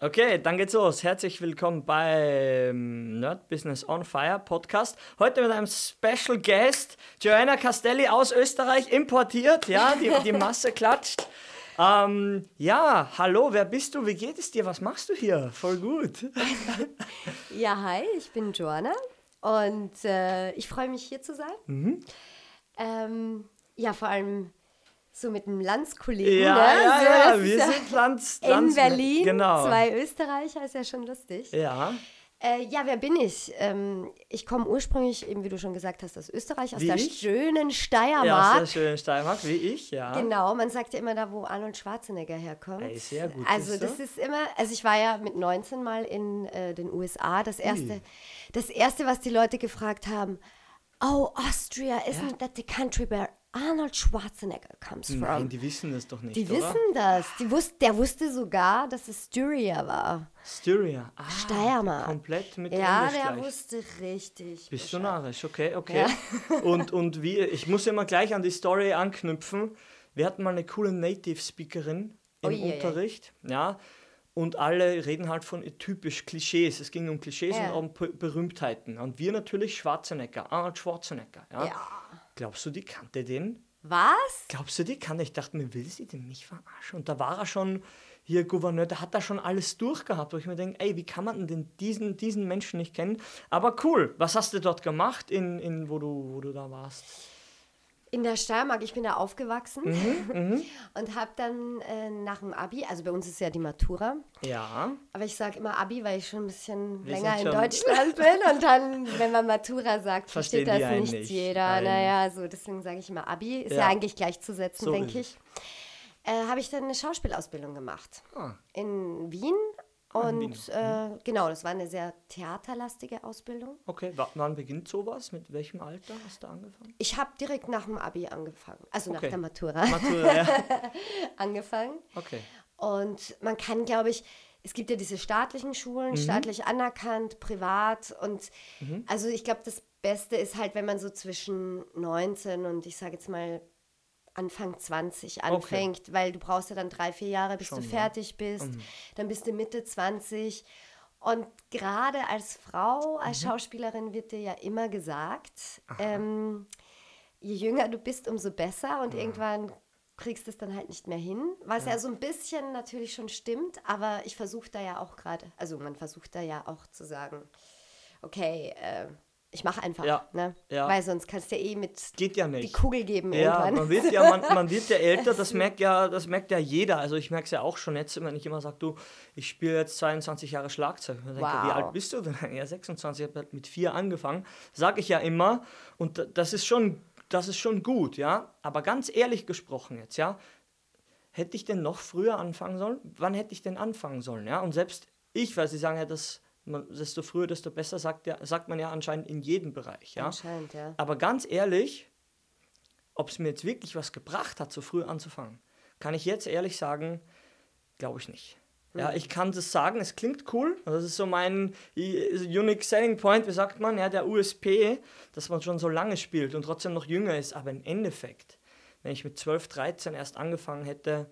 Okay, dann geht's los. Herzlich willkommen beim Nerd Business on Fire Podcast. Heute mit einem Special Guest, Joanna Castelli aus Österreich, importiert. Ja, die, die Masse klatscht. Ähm, ja, hallo, wer bist du? Wie geht es dir? Was machst du hier? Voll gut. ja, hi, ich bin Joanna und äh, ich freue mich hier zu sein. Mhm. Ähm, ja, vor allem so mit einem Landskollegen. Ja, ne? ja, so, ja, wir sind Lands, in Lands Berlin. Genau. Zwei Österreicher, ist ja schon lustig. Ja. Äh, ja, wer bin ich? Ähm, ich komme ursprünglich, eben wie du schon gesagt hast, aus Österreich, aus Wie der ich? schönen Steiermark. Ja, aus der schönen Steiermark, wie ich, ja. Genau, man sagt ja immer da, wo Arnold Schwarzenegger herkommt. Ey, sehr gut, Also das ist immer, also ich war ja mit 19 mal in äh, den USA. Das erste, das erste, was die Leute gefragt haben, oh, Austria, isn't that the country where Arnold Schwarzenegger comes from? Nein, die wissen das doch nicht, Die oder? wissen das. Die wus der wusste sogar, dass es Styria war. Styria. Ah, Steiermark. Komplett mit Ja, der gleich. wusste richtig. Bist du narrisch, okay, okay. Und, und wie, ich muss immer gleich an die Story anknüpfen. Wir hatten mal eine coole Native-Speakerin im Ui, ui, ui. Unterricht, ja. Und alle reden halt von typisch Klischees. Es ging um Klischees Ja. und um Berühmtheiten. Und wir natürlich Schwarzenegger, Arnold Schwarzenegger, ja. Ja. Glaubst du, die kannte den? Was? Glaubst du, die kannte? Ich dachte mir, will sie denn nicht verarschen? Und da war er schon hier Gouverneur, der hat da schon alles durchgehabt, wo ich mir denke, ey, wie kann man denn diesen, diesen Menschen nicht kennen? Aber cool, was hast du dort gemacht, in, in, wo, du, wo du da warst? In der Steiermark, ich bin da aufgewachsen Mhm, und habe dann äh, nach dem Abi, also bei uns ist ja die Matura, Ja, aber ich sage immer Abi, weil ich schon ein bisschen Wir länger in Deutschland bin und dann, wenn man Matura sagt, Verstehen versteht das nicht, nicht. jeder. Nein. Naja, so deswegen sage ich immer Abi, ist ja, Ja. eigentlich gleichzusetzen, So denke ich. Äh, habe ich dann eine Schauspielausbildung gemacht Ah. in Wien und äh, genau, das war eine sehr theaterlastige Ausbildung. okay. W wann beginnt sowas? Mit welchem Alter hast du angefangen? Ich habe direkt nach dem Abi angefangen, also nach Okay. der Matura Matura, ja. angefangen. Okay. Und man kann, glaube ich, es gibt ja diese staatlichen Schulen, staatlich anerkannt, privat. Und also ich glaube, das Beste ist halt, wenn man so zwischen 19 und ich sage jetzt mal Anfang 20 anfängt, weil du brauchst ja dann drei, vier Jahre, bis Schon, du ja. fertig bist. Dann bist du Mitte 20. Und gerade als Frau, als Schauspielerin wird dir ja immer gesagt, ähm, je jünger du bist, umso besser. Und irgendwann kriegst du es dann halt nicht mehr hin. Was ja. so ein bisschen natürlich schon stimmt, aber ich versuche da ja auch gerade, also man versucht da ja auch zu sagen, okay, äh, ich mache einfach, Ja, ne? ja. Weil sonst kannst du ja eh mit Geht ja die nicht. Kugel geben Ja, irgendwann. man wird ja, man, man wird ja älter, das merkt ja, das merkt ja jeder. Also ich merke es ja auch schon jetzt, wenn ich immer sage, du, ich spiele jetzt 22 Jahre Schlagzeug. Ich denke, Wow. wie alt bist du denn? Ja, 26, ich habe halt mit vier angefangen. Sage ich ja immer. Und da- das ist schon, das ist schon gut, ja. Aber ganz ehrlich gesprochen jetzt, ja, hätte ich denn noch früher anfangen sollen? Wann hätte ich denn anfangen sollen, ja? Und selbst ich, weil sie sagen ja, dass man, desto früher, desto besser, sagt, ja, sagt man ja anscheinend in jedem Bereich, ja. Anscheinend, ja. Aber ganz ehrlich, ob es mir jetzt wirklich was gebracht hat, so früh anzufangen, kann ich jetzt ehrlich sagen, glaube ich nicht. Ja, ich kann das sagen, es klingt cool. Das ist so mein Unique Selling Point, wie sagt man, ja, der USP, dass man schon so lange spielt und trotzdem noch jünger ist. Aber im Endeffekt, wenn ich mit 12, 13 erst angefangen hätte,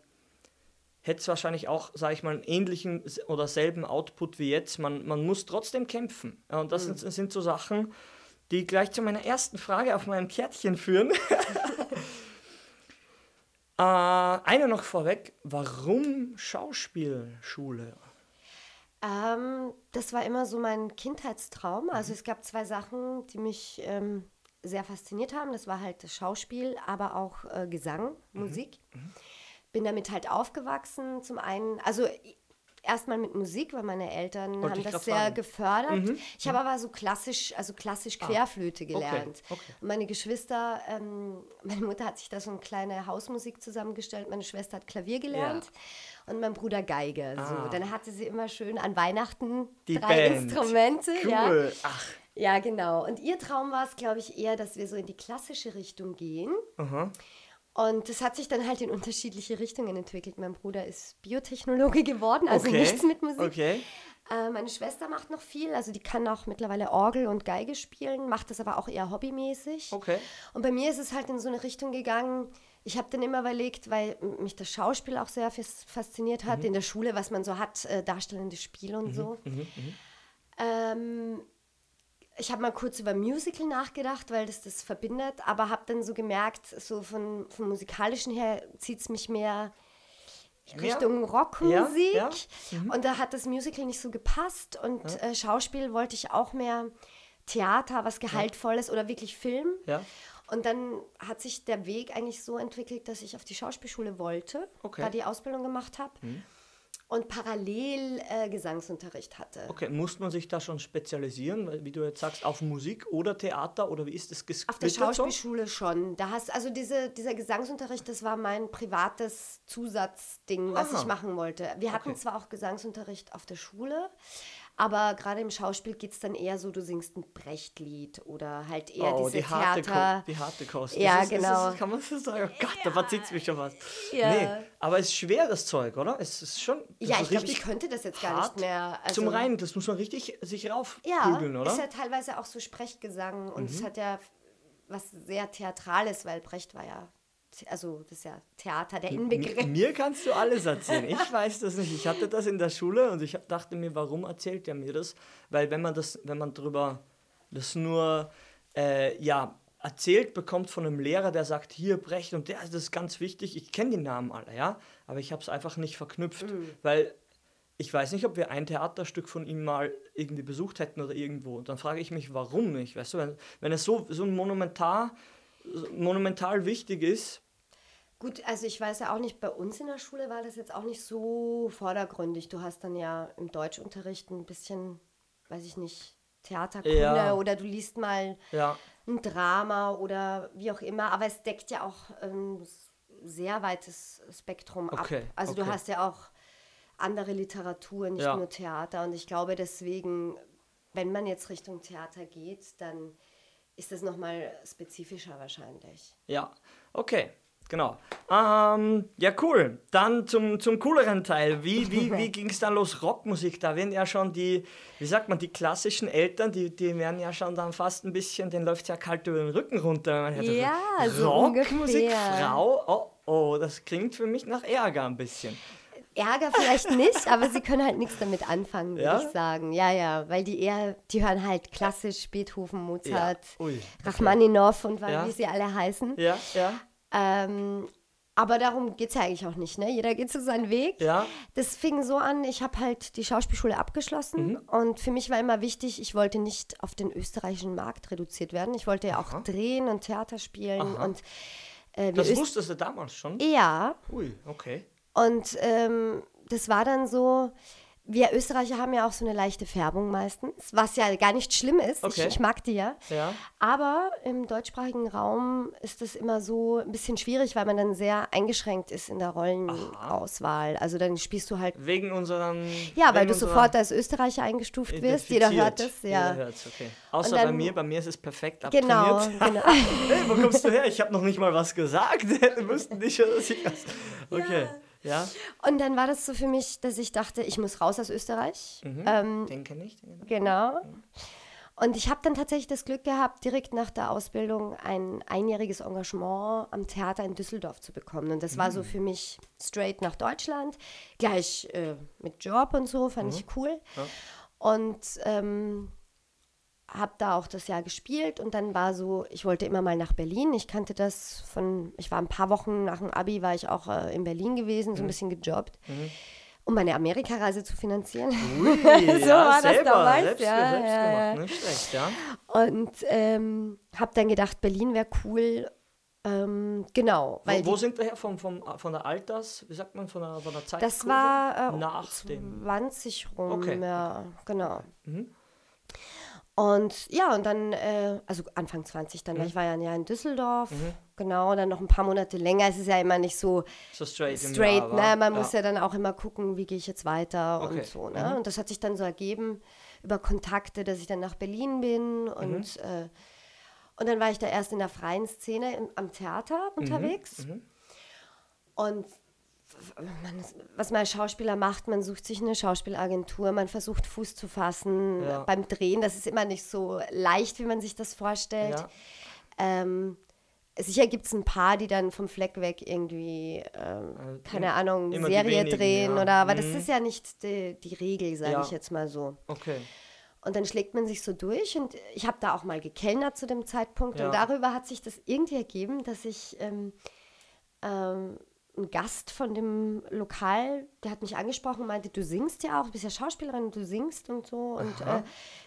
hätte es wahrscheinlich auch, sage ich mal, einen ähnlichen oder selben Output wie jetzt. Man, man muss trotzdem kämpfen. Und das sind, sind so Sachen, die gleich zu meiner ersten Frage auf meinem Kärtchen führen. äh, eine noch vorweg, warum Schauspielschule? Ähm, das war immer so mein Kindheitstraum. Also es gab zwei Sachen, die mich ähm, sehr fasziniert haben. Das war halt das Schauspiel, aber auch äh, Gesang, Musik. Bin damit halt aufgewachsen. Zum einen, also erstmal mit Musik, weil meine Eltern Wollte haben das sehr fragen. gefördert. Ich habe aber so klassisch, also klassisch Querflöte gelernt. okay. Und meine Geschwister, ähm, meine Mutter hat sich da so eine kleine Hausmusik zusammengestellt, meine Schwester hat Klavier gelernt und mein Bruder Geige. So. Ah. Dann hatte sie immer schön an Weihnachten Die drei Band. Instrumente. Ja. Cool. Ach, ja, genau. Und ihr Traum war es, glaube ich, eher, dass wir so in die klassische Richtung gehen. aha. Und das hat sich dann halt in unterschiedliche Richtungen entwickelt. Mein Bruder ist Biotechnologe geworden, also okay. nichts mit Musik. Okay. Äh, meine Schwester macht noch viel, also die kann auch mittlerweile Orgel und Geige spielen, macht das aber auch eher hobbymäßig. Okay. Und bei mir ist es halt in so eine Richtung gegangen, ich habe dann immer überlegt, weil mich das Schauspiel auch sehr fasziniert hat, mhm. in der Schule, was man so hat, äh, darstellendes Spiel und mhm. so. Mhm. mhm. Ähm, ich habe mal kurz über Musical nachgedacht, weil das das verbindet, aber habe dann so gemerkt, so von, vom musikalischen her zieht es mich mehr Richtung ja. Rockmusik. Ja, ja. Mhm. Und da hat das Musical nicht so gepasst. Und äh, Schauspiel wollte ich auch mehr Theater, was Gehaltvolles oder wirklich Film. Und dann hat sich der Weg eigentlich so entwickelt, dass ich auf die Schauspielschule wollte, okay. da die Ausbildung gemacht habe. Mhm und parallel äh, Gesangsunterricht hatte. Okay, muss man sich da schon spezialisieren, wie du jetzt sagst, auf Musik oder Theater oder wie ist das gesplittet Auf der Schauspielschule so? schon. Da hast also diese, dieser Gesangsunterricht, das war mein privates Zusatzding, was Aha. ich machen wollte. Wir hatten okay. zwar auch Gesangsunterricht auf der Schule, aber gerade im Schauspiel geht es dann eher so, du singst ein Brechtlied oder halt eher oh, diese die harte Theater. die harte Kost. Ja, ist, genau. Ist, kann man so sagen? Oh Gott, ja. da verzieht es mich schon was. Ja. Nee, aber es ist schweres Zeug, oder? Es ist schon. Ja, ich glaube, ich könnte das jetzt gar nicht mehr. Also, zum Reinen, das muss man richtig sich raufprügeln, ja, oder? ist ja teilweise auch so Sprechgesang und es mhm. hat ja was sehr Theatrales, weil Brecht war ja also das ist ja Theater, der Inbegriff. Mir kannst du alles erzählen. Ich weiß das nicht. Ich hatte das in der Schule und ich dachte mir, warum erzählt er mir das? Weil wenn man das, wenn man drüber das nur äh, ja, erzählt bekommt von einem Lehrer, der sagt, hier Brecht und der, das ist ganz wichtig. Ich kenne die Namen alle, ja, aber ich habe es einfach nicht verknüpft, mhm. weil ich weiß nicht, ob wir ein Theaterstück von ihm mal irgendwie besucht hätten oder irgendwo. Und dann frage ich mich, warum nicht? Weißt du, wenn, wenn es so, so monumental, monumental wichtig ist, Gut, also ich weiß ja auch nicht, bei uns in der Schule war das jetzt auch nicht so vordergründig. Du hast dann ja im Deutschunterricht ein bisschen, weiß ich nicht, Theaterkunde ja. oder du liest mal ja. ein Drama oder wie auch immer. Aber es deckt ja auch ein sehr weites Spektrum okay. ab. Also okay. du hast ja auch andere Literatur, nicht ja. nur Theater. Und ich glaube deswegen, wenn man jetzt Richtung Theater geht, dann ist das nochmal spezifischer wahrscheinlich. Ja, okay. Genau. Ähm, ja, cool. Dann zum, zum cooleren Teil. Wie, wie, wie ging es dann los? Rockmusik, da werden ja schon die, wie sagt man, die klassischen Eltern, die, die werden ja schon dann fast ein bisschen, den läuft ja kalt über den Rücken runter. ja, so Rockmusik, Frau, oh, oh, das klingt für mich nach Ärger ein bisschen. Ärger vielleicht nicht, aber sie können halt nichts damit anfangen, würde ja? ich sagen. Ja, ja, weil die eher, die hören halt klassisch Beethoven, Mozart, ja. Ui, Rachmaninoff und ja. wie sie alle heißen. Ja, ja. Ähm, aber darum geht es ja eigentlich auch nicht. Ne? Jeder geht so seinen Weg. Ja. Das fing so an, ich habe halt die Schauspielschule abgeschlossen mhm. und für mich war immer wichtig, ich wollte nicht auf den österreichischen Markt reduziert werden. Ich wollte ja auch Aha. drehen und Theater spielen. Aha. und äh, Das Öst wusstest du damals schon? Ja. Ui, okay. Und ähm, das war dann so, wir Österreicher haben ja auch so eine leichte Färbung meistens, was ja gar nicht schlimm ist. Okay. Ich, ich, mag die ja. ja. Aber im deutschsprachigen Raum ist das immer so ein bisschen schwierig, weil man dann sehr eingeschränkt ist in der Rollenauswahl. Also dann spielst du halt. Wegen unseren. Ja, weil du sofort als Österreicher eingestuft wirst. Jeder hört es, ja. Jeder hört's, okay. Außer dann, bei mir, bei mir ist es perfekt genau, abtrainiert. Genau, hey, wo kommst du her? Ich habe noch nicht mal was gesagt. Wir wüssten nicht, dass ich das. Okay. Ja. Ja. Und dann war das so für mich, dass ich dachte, ich muss raus aus Österreich. Mhm, ähm, denke nicht. Denke genau. Mhm. Und ich habe dann tatsächlich das Glück gehabt, direkt nach der Ausbildung ein einjähriges Engagement am Theater in Düsseldorf zu bekommen. Und das mhm. war so mhm. für mich straight nach Deutschland, gleich äh, mit Job und so, fand mhm. ich cool. Ja. Und ähm, habe da auch das Jahr gespielt und dann war so, ich wollte immer mal nach Berlin. Ich kannte das von, ich war ein paar Wochen nach dem Abi, war ich auch äh, in Berlin gewesen, so ein mhm. bisschen gejobbt, mhm. um meine Amerikareise zu finanzieren. Ui, so ja, war selber, das damals. Selbst, ja, selbst ja, gemacht, nicht schlecht, ja. Und ähm, habe dann gedacht, Berlin wäre cool. Ähm, genau. Weil wo, wo sind wir her? Vom, vom, von der Alters, wie sagt man, von der, von der Zeit? Das war äh, nach 20 dem. rum, okay. ja, genau. Mhm. Und ja, und dann, äh, also Anfang 20 dann, mhm. ich war ja ein Jahr in Düsseldorf, mhm. genau, dann noch ein paar Monate länger. Es ist ja immer nicht so, so straight, straight ne? Man ja. muss ja dann auch immer gucken, wie gehe ich jetzt weiter okay. und so, ne? Mhm. Und das hat sich dann so ergeben über Kontakte, dass ich dann nach Berlin bin und, mhm. äh, und dann war ich da erst in der freien Szene im, am Theater mhm. unterwegs. Mhm. Und man, was man als Schauspieler macht, man sucht sich eine Schauspielagentur, man versucht Fuß zu fassen ja. beim Drehen. Das ist immer nicht so leicht, wie man sich das vorstellt. Ja. Ähm, sicher gibt es ein paar, die dann vom Fleck weg irgendwie, ähm, keine Ahnung, die Serie wenigen, drehen ja. oder, aber das Mhm. ist ja nicht die, die Regel, sage ich jetzt mal so. Okay. Und dann schlägt man sich so durch und ich habe da auch mal gekellnert zu dem Zeitpunkt und darüber hat sich das irgendwie ergeben, dass ich ähm, ähm, ein Gast von dem Lokal, der hat mich angesprochen und meinte, du singst ja auch, du bist ja Schauspielerin, du singst und so und äh,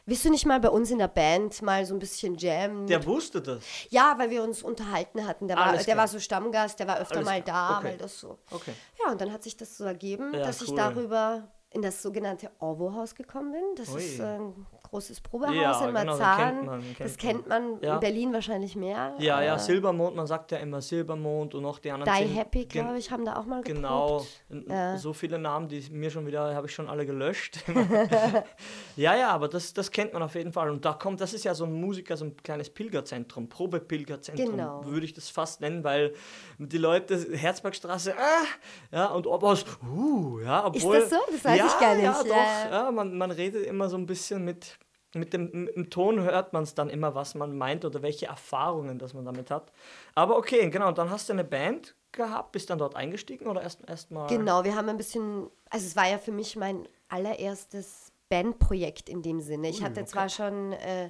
willst du nicht mal bei uns in der Band mal so ein bisschen jammen? Der wusste das. ja, weil wir uns unterhalten hatten. Der, war, der klar. war so Stammgast, der war öfter Alles mal da, okay. weil das so. Okay. Ja, und dann hat sich das so ergeben, Ja, dass ich cool. darüber in das sogenannte Orwo-Haus gekommen bin. Das Ui. ist äh, ein großes Probehaus Ja, in genau, das Marzahn. kennt man, kennt das kennt man Ja. in Berlin wahrscheinlich mehr. Ja, ja, Äh, Silbermond, man sagt ja immer Silbermond und auch die anderen. Die Happy, glaube ich, haben da auch mal. Genau, Ja. so viele Namen, die mir schon wieder, habe ich schon alle gelöscht. ja, ja, aber das, das kennt man auf jeden Fall. Und da kommt, das ist ja so ein Musiker, so ein kleines Pilgerzentrum, Probepilgerzentrum, Genau. würde ich das fast nennen, weil die Leute, Herzbergstraße, ah, ja, und Oberhaus, uh, ja, obwohl. das so? Das weiß ja, ich gar Ja, nicht. doch, Ja. ja, man, man redet immer so ein bisschen mit. Mit dem, mit dem Ton hört man es dann immer, was man meint oder welche Erfahrungen das man damit hat. Aber okay, genau, dann hast du eine Band gehabt, bist dann dort eingestiegen oder erst erst mal. Genau, wir haben ein bisschen, also es war ja für mich mein allererstes Bandprojekt in dem Sinne. Ich hatte okay. zwar schon, äh,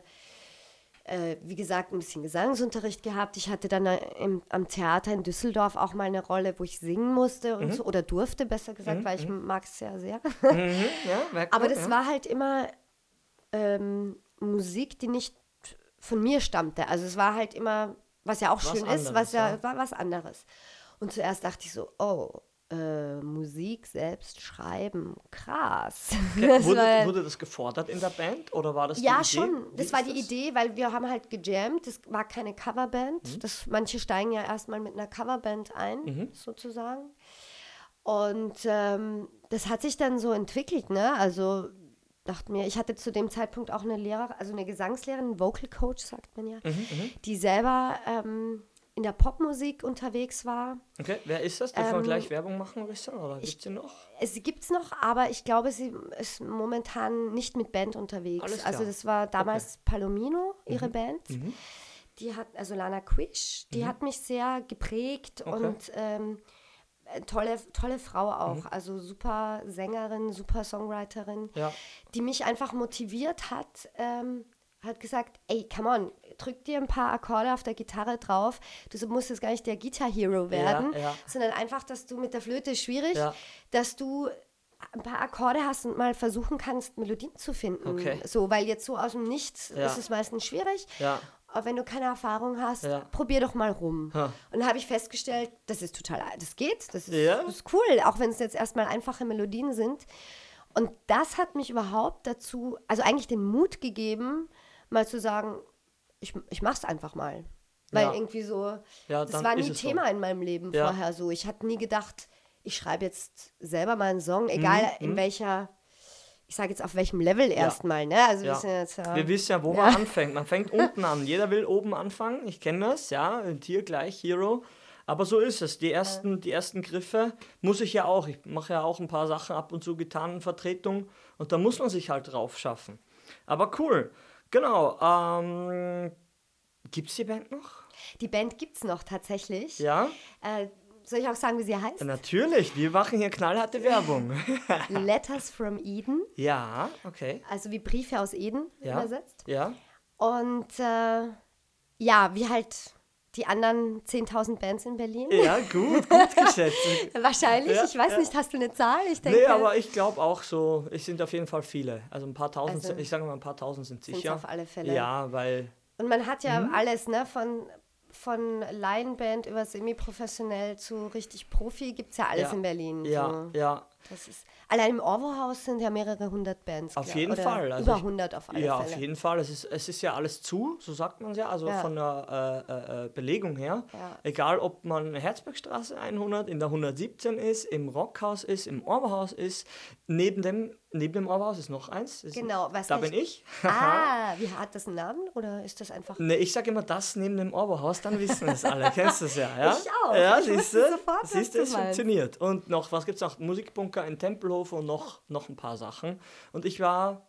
äh, wie gesagt, ein bisschen Gesangsunterricht gehabt. Ich hatte dann äh, im, am Theater in Düsseldorf auch mal eine Rolle, wo ich singen musste und so, oder durfte, besser gesagt, weil ich mag es ja sehr. Mhm, ja, Aber das ja. war halt immer ähm, Musik, die nicht von mir stammte. Also es war halt immer, was ja auch Was schön ist, was anderes, ja, ja. war was anderes. Und zuerst dachte ich so, oh, äh, Musik selbst schreiben, krass. Das Wurde, war- wurde das gefordert in der Band oder war das die ja, Idee? schon. Wie Das war die Idee, weil wir haben halt gejammt. Das war keine Coverband. Mhm. Das, manche steigen ja erstmal mit einer Coverband ein, Mhm. sozusagen. Und ähm, das hat sich dann so entwickelt, ne? Also dachte mir, ich hatte zu dem Zeitpunkt auch eine Lehrerin, also eine Gesangslehrerin, Vocal Coach, sagt man ja, Mhm, mhm. die selber ähm, in der Popmusik unterwegs war. Okay, wer ist das? Dürfen wir Ähm, gleich Werbung machen, Rissa? Oder gibt es sie noch? Es gibt es noch, aber ich glaube, sie ist momentan nicht mit Band unterwegs. Alles Also klar. das war damals Palomino, ihre Band. Mhm. Die hat, also Lana Quish, die hat mich sehr geprägt Okay. und ähm, äh, tolle, tolle Frau auch. Mhm. Also super Sängerin, super Songwriterin, Ja. die mich einfach motiviert hat, ähm, hat gesagt, ey, come on, drück dir ein paar Akkorde auf der Gitarre drauf. Du musst jetzt gar nicht der Guitar Hero werden, ja. sondern einfach, dass du mit der Flöte ist schwierig, Ja. dass du ein paar Akkorde hast und mal versuchen kannst, Melodien zu finden. Okay. So, weil jetzt so aus dem Nichts Ja. ist es meistens schwierig. Wenn du keine Erfahrung hast, Ja. probier doch mal rum. Ha. Und dann habe ich festgestellt, das ist total, das geht, das ist, Ja. das ist cool, auch wenn es jetzt erstmal einfache Melodien sind. Und das hat mich überhaupt dazu, also eigentlich den Mut gegeben, mal zu sagen, ich, ich mach's einfach mal. Weil Ja. irgendwie so, Ja, das war nie es so. Thema in meinem Leben vorher so. Ich hatte nie gedacht, ich schreibe jetzt selber mal einen Song, egal Mhm, in welcher, ich sage jetzt auf welchem Level erstmal, ne? Also wir Ja. sind jetzt, ja, Wir wissen ja, wo man anfängt. Man fängt unten an. Jeder will oben anfangen. Ich kenne das, ja. Tier gleich Hero. Aber so ist es. Die ersten, die ersten Griffe muss ich ja auch. Ich mache ja auch ein paar Sachen ab und zu, Gitarrenvertretung. Und da muss man sich halt drauf schaffen. Aber cool. Genau. Ähm, Gibt es die Band noch? Die Band gibt's noch tatsächlich. Ja? Äh, soll ich auch sagen, wie sie heißt? Natürlich. Wir machen hier knallharte Werbung. Letters from Eden, ja, okay. also wie Briefe aus Eden Ja. übersetzt. Ja. Und äh, ja, wie halt die anderen 10.000 Bands in Berlin. Ja, gut, gut geschätzt. Wahrscheinlich, Ja, ich weiß ja. nicht, hast du eine Zahl? Ich denke, Nee, aber ich glaube auch so, es sind auf jeden Fall viele. Also ein paar tausend, Also ich sage mal ein paar tausend sind sicher. auf alle Fälle. Ja, weil, Und man hat ja Mhm. alles, ne, von, von Laienband über semi-professionell zu richtig Profi, gibt es ja alles Ja. in Berlin. ja, So. ja, Das ist, allein im Orwo-Haus sind ja mehrere hundert Bands. Auf glaub- jeden oder Fall, also über ich- 100 auf alle ja, Fälle. auf jeden Fall. Es ist, es ist ja alles zu, so sagt man es ja, also Ja. von der äh, äh, äh, Belegung her. Ja. Egal, ob man Herzbergstraße 100, in der 117 ist, im Rockhaus ist, im Orberhaus ist, neben dem, neben dem Orberhaus ist noch eins. Ist- Genau, was Da nicht- bin ich. Ah, wie hat das einen Namen oder ist das einfach. Ne, ich sage immer das neben dem Orberhaus, dann wissen es alle. Kennst du es ja, ja? Ich auch. Ja, siehst du? Siehst du, es funktioniert. Und noch, was gibt es noch? Musikbunker in Tempelhof und noch, noch ein paar Sachen. Und ich war,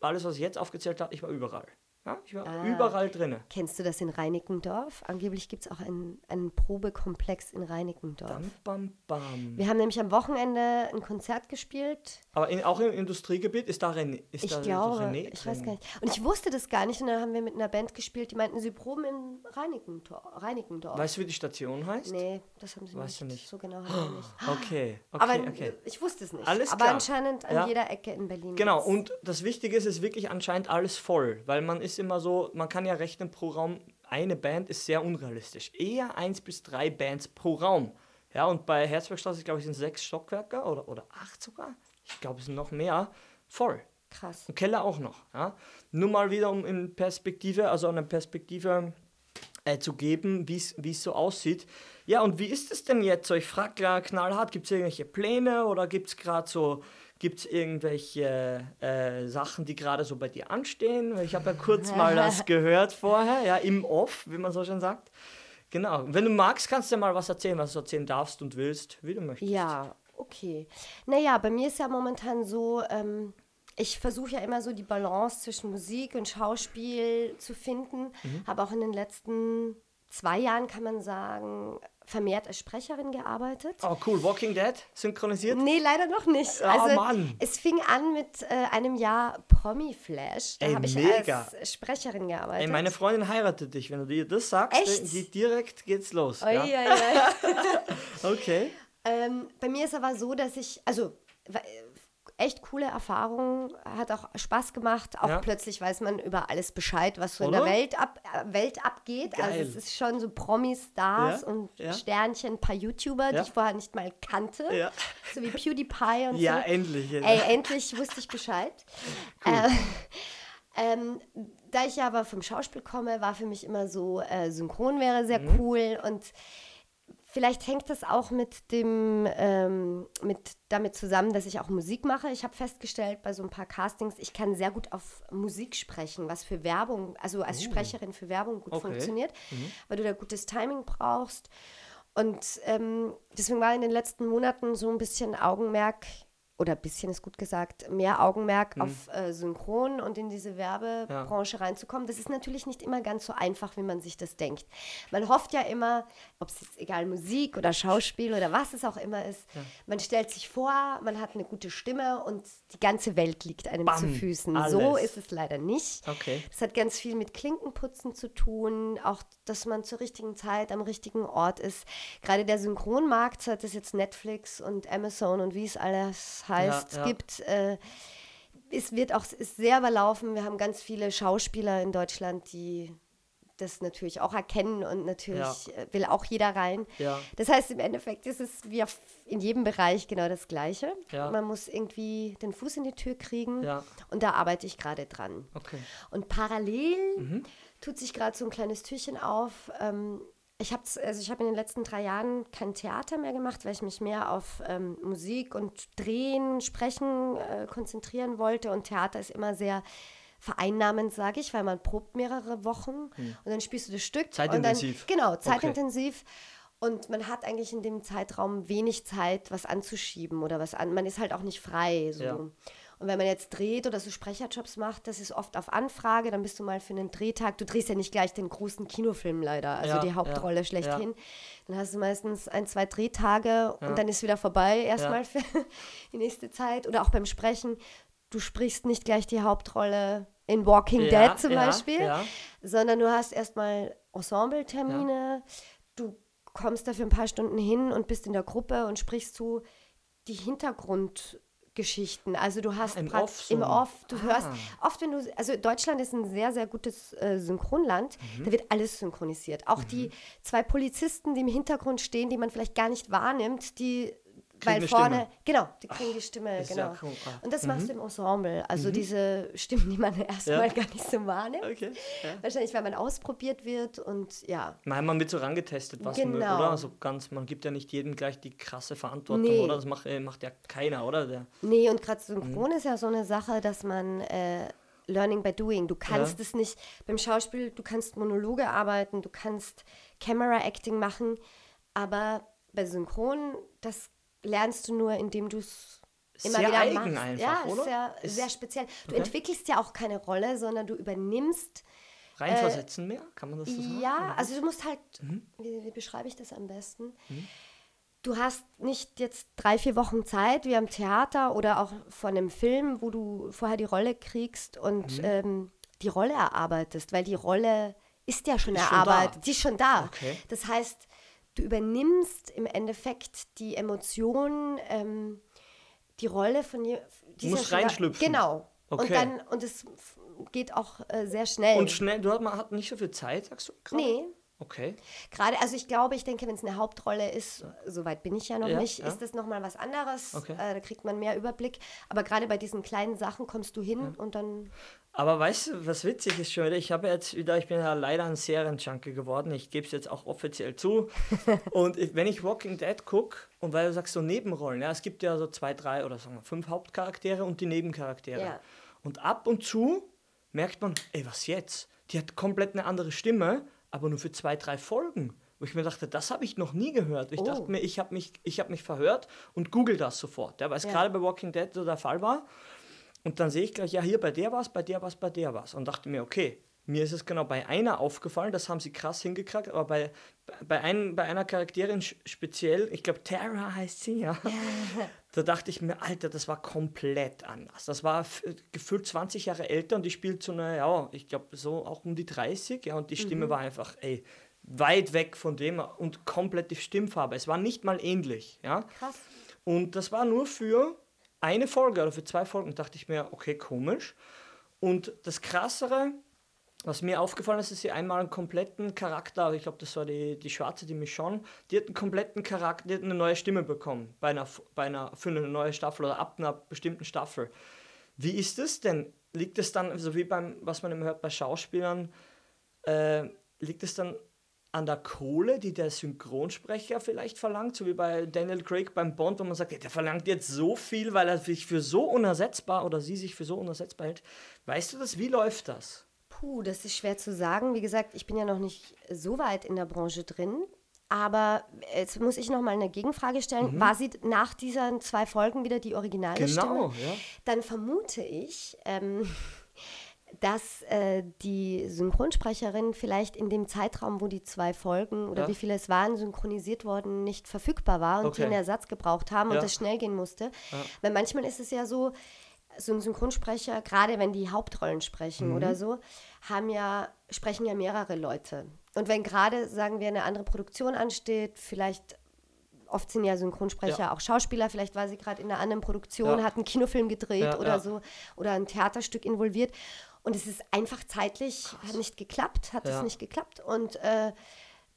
alles, was ich jetzt aufgezählt habe, ich war überall. Ja, ich war ah. überall drin. Kennst du das in Reinickendorf? Angeblich gibt es auch einen, einen Probekomplex in Reinickendorf. Bam, bam, bam. Wir haben nämlich am Wochenende ein Konzert gespielt. Aber in, auch im Industriegebiet ist da René? Ist ich da glaube, René ich weiß gar nicht. Und ich wusste das gar nicht. Und dann haben wir mit einer Band gespielt, die meinten, sie proben in Reinickendorf. Reinickendorf. Weißt du, wie die Station heißt? Nee, das haben sie weißt nicht. Du nicht. So genau haben wir nicht. Okay, okay, Aber okay. ich wusste es nicht. Alles Aber klar. anscheinend an ja. jeder Ecke in Berlin. Genau, und das Wichtige ist, es ist wirklich anscheinend alles voll. Weil man ist immer so, man kann ja rechnen pro Raum, eine Band ist sehr unrealistisch. Eher eins bis drei Bands pro Raum. Ja, und bei Herzbergstraße, glaube ich, sind sechs Stockwerke oder, oder acht sogar. Ich glaube, es sind noch mehr. Voll. Krass. Und Keller auch noch. Ja. Nur mal wieder um in Perspektive, also eine Perspektive äh, zu geben, wie es so aussieht. Ja, und wie ist es denn jetzt? So, ich frage klar knallhart, gibt es irgendwelche Pläne oder gibt es gerade so Gibt es irgendwelche äh, Sachen, die gerade so bei dir anstehen? Ich habe ja kurz mal das gehört vorher, ja, im Off, wie man so schon sagt. Genau. Wenn du magst, kannst du ja mal was erzählen, was du erzählen darfst und willst, wie du möchtest. Ja, okay. Naja, bei mir ist ja momentan so, ähm, ich versuche ja immer so die Balance zwischen Musik und Schauspiel zu finden. Mhm. Habe auch in den letzten zwei Jahren, kann man sagen, vermehrt als Sprecherin gearbeitet. Oh, cool. Walking Dead synchronisiert? Nee, leider noch nicht. Oh, also, Mann. Es fing an mit äh, einem Jahr Promi-Flash. Da habe ich als Sprecherin gearbeitet. Ey, meine Freundin heiratet dich. Wenn du dir das sagst, Echt? Die, direkt geht's los. Oi, ja? oi, oi. okay. Ähm, bei mir ist aber so, dass ich, also echt coole Erfahrung, hat auch Spaß gemacht. Auch ja. plötzlich weiß man über alles Bescheid, was so Oder? in der Welt, ab, äh, Welt abgeht. Also Geil. Also es ist schon so Promis, Stars ja. und ja. Sternchen, ein paar YouTuber, die ich vorher nicht mal kannte. So wie PewDiePie und ja, so. Endlich, Ey, endlich wusste ich Bescheid. Cool. Äh, ähm, da ich aber vom Schauspiel komme, war für mich immer so, äh, Synchron wäre sehr mhm. cool und Vielleicht hängt das auch mit dem, ähm, mit damit zusammen, dass ich auch Musik mache. Ich habe festgestellt bei so ein paar Castings, ich kann sehr gut auf Musik sprechen, was für Werbung, also als uh. Sprecherin für Werbung gut okay. funktioniert, mhm. weil du da gutes Timing brauchst. Und ähm, deswegen war in den letzten Monaten so ein bisschen Augenmerk oder ein bisschen ist gut gesagt, mehr Augenmerk mhm. auf äh, Synchron und in diese Werbebranche ja. reinzukommen. Das ist natürlich nicht immer ganz so einfach, wie man sich das denkt. Man hofft ja immer, ob es jetzt egal Musik oder Schauspiel oder was es auch immer ist, ja. man stellt sich vor, man hat eine gute Stimme und die ganze Welt liegt einem Bam, zu Füßen. Alles. So ist es leider nicht. Okay. Das hat ganz viel mit Klinkenputzen zu tun, auch dass man zur richtigen Zeit am richtigen Ort ist. Gerade der Synchronmarkt, hat das jetzt Netflix und Amazon und wie es alles heißt, ja, ja. gibt. Äh, es wird auch ist sehr überlaufen. Wir haben ganz viele Schauspieler in Deutschland, die das natürlich auch erkennen und natürlich ja. Äh, will auch jeder rein. Ja. Das heißt, im Endeffekt ist es wie in jedem Bereich genau das Gleiche. Ja. Man muss irgendwie den Fuß in die Tür kriegen und da arbeite ich gerade dran. Okay. Und parallel mhm. Tut sich gerade so ein kleines Türchen auf. Ähm, ich habe also ich in den letzten drei Jahren kein Theater mehr gemacht, weil ich mich mehr auf ähm, Musik und Drehen, Sprechen äh, konzentrieren wollte. Und Theater ist immer sehr vereinnahmend, sage ich, weil man probt mehrere Wochen hm. und dann spielst du das Stück. Zeitintensiv. Dann, genau, zeitintensiv. Okay. Und man hat eigentlich in dem Zeitraum wenig Zeit, was anzuschieben oder was an. Man ist halt auch nicht frei. So. Ja. Und wenn man jetzt dreht oder so Sprecherjobs macht, das ist oft auf Anfrage, dann bist du mal für einen Drehtag, du drehst ja nicht gleich den großen Kinofilm leider, also ja, die Hauptrolle ja, schlechthin. Ja. Dann hast du meistens ein, zwei Drehtage und dann ist wieder vorbei erstmal für die nächste Zeit. Oder auch beim Sprechen, du sprichst nicht gleich die Hauptrolle in Walking Dead zum Beispiel, sondern du hast erstmal Ensemble-Termine, du kommst da für ein paar Stunden hin und bist in der Gruppe und sprichst zu die Hintergrund Geschichten. Also du hast Im Off, so. im Off, du ah. hörst oft, wenn du, also Deutschland ist ein sehr, sehr gutes äh, Synchronland, mhm. da wird alles synchronisiert. Auch mhm. die zwei Polizisten, die im Hintergrund stehen, die man vielleicht gar nicht wahrnimmt, die weil vorne, Stimme. genau, die kriegen Ach, die Stimme, genau. Cool. Ah. Und das mhm. machst du im Ensemble. Also mhm. diese Stimmen, die man erstmal ja. gar nicht so wahrnimmt. Okay. Ja. Wahrscheinlich, weil man ausprobiert wird und ja. Nein, man wird so rangetestet, was genau. man oder? Also ganz, man gibt ja nicht jedem gleich die krasse Verantwortung, nee. oder? Das macht, äh, macht ja keiner, oder? Der, nee, und gerade Synchron mhm. ist ja so eine Sache, dass man äh, Learning by Doing. Du kannst ja. es nicht beim Schauspiel, du kannst Monologe arbeiten, du kannst Camera Acting machen, aber bei Synchron, das lernst du nur, indem du es immer sehr wieder eigen machst. einfach, ja, oder? sehr, Ist- sehr speziell. Du Okay. entwickelst ja auch keine Rolle, sondern du übernimmst. Reinversetzen mehr? Kann man das so sagen? Ja, also du musst halt, Mhm. wie, wie beschreibe ich das am besten? Du hast nicht jetzt drei, vier Wochen Zeit wie am Theater oder auch von einem Film, wo du vorher die Rolle kriegst und Mhm. ähm, die Rolle erarbeitest, weil die Rolle ist ja schon Ist schon erarbeitet, da. die ist schon da. Okay. Das heißt, du übernimmst im Endeffekt die Emotionen, ähm, die Rolle von dir. ist musst da. reinschlüpfen. Genau. Und Okay. dann, und es geht auch äh, sehr schnell. Und schnell, du man hat nicht so viel Zeit, sagst du? gerade? nee, Okay. Gerade, also ich glaube, ich denke, wenn es eine Hauptrolle ist, soweit bin ich ja noch Ja, nicht, ja. ist das nochmal was anderes. Okay. Äh, da kriegt man mehr Überblick. Aber gerade bei diesen kleinen Sachen kommst du hin und dann. Aber weißt du, was witzig ist schon wieder? Ich habe jetzt wieder, ich bin ja leider ein Serienjunkie geworden. Ich gebe es jetzt auch offiziell zu. und ich, wenn ich Walking Dead gucke, und weil du sagst so Nebenrollen, ja, es gibt ja so zwei, drei oder sagen wir fünf Hauptcharaktere und die Nebencharaktere. Ja. Und ab und zu merkt man, ey, was jetzt? Die hat komplett eine andere Stimme, aber nur für zwei, drei Folgen. Wo ich mir dachte, das habe ich noch nie gehört. Ich Oh. dachte mir, ich habe mich, ich hab mich verhört und google das sofort. Ja, weil es Ja. gerade bei Walking Dead so der Fall war. Und dann sehe ich gleich, ja, hier bei der was, bei der was, bei der was. Und dachte mir, okay, mir ist es genau bei einer aufgefallen, das haben sie krass hingekriegt, aber bei, bei, ein, bei einer Charakterin speziell, ich glaube, Tara heißt sie, ja. Da dachte ich mir, Alter, das war komplett anders. Das war gefühlt 20 Jahre älter und die spielt so eine, ja, ich glaube, so auch um die 30, ja, und die Stimme war einfach, ey, weit weg von dem und komplett die Stimmfarbe. Es war nicht mal ähnlich, ja. Krass. Und das war nur für eine Folge oder für zwei Folgen. dachte ich mir, okay, komisch. Und das Krassere, was mir aufgefallen ist, ist sie einmal einen kompletten Charakter, ich glaube, das war die, die Schwarze, die Michonne, die hat einen kompletten Charakter, die hat eine neue Stimme bekommen bei einer, bei einer, für eine neue Staffel oder ab einer bestimmten Staffel. Wie ist es denn? Liegt es dann, so wie beim, was man immer hört bei Schauspielern, äh, liegt es dann an der Kohle, die der Synchronsprecher vielleicht verlangt, so wie bei Daniel Craig beim Bond, wo man sagt, der verlangt jetzt so viel, weil er sich für so unersetzbar oder sie sich für so unersetzbar hält. Weißt du das? Wie läuft das? Puh, das ist schwer zu sagen. Wie gesagt, ich bin ja noch nicht so weit in der Branche drin. Aber jetzt muss ich noch mal eine Gegenfrage stellen. War sie nach diesen zwei Folgen wieder die originale Stimme? Genau, ja. Dann vermute ich, ähm, dass äh, die Synchronsprecherin vielleicht in dem Zeitraum, wo die zwei Folgen oder Ja. wie viele es waren, synchronisiert worden, nicht verfügbar war und Okay. die einen Ersatz gebraucht haben Ja. und das schnell gehen musste. Weil manchmal ist es ja so, so ein Synchronsprecher, gerade wenn die Hauptrollen sprechen Mhm. oder so, haben ja, sprechen ja mehrere Leute. Und wenn gerade, sagen wir, eine andere Produktion ansteht, vielleicht oft sind ja Synchronsprecher Ja. auch Schauspieler, vielleicht war sie gerade in einer anderen Produktion, Ja. hat einen Kinofilm gedreht Ja, oder so oder ein Theaterstück involviert. Und es ist einfach zeitlich, hat nicht geklappt, hat es nicht geklappt. Und äh,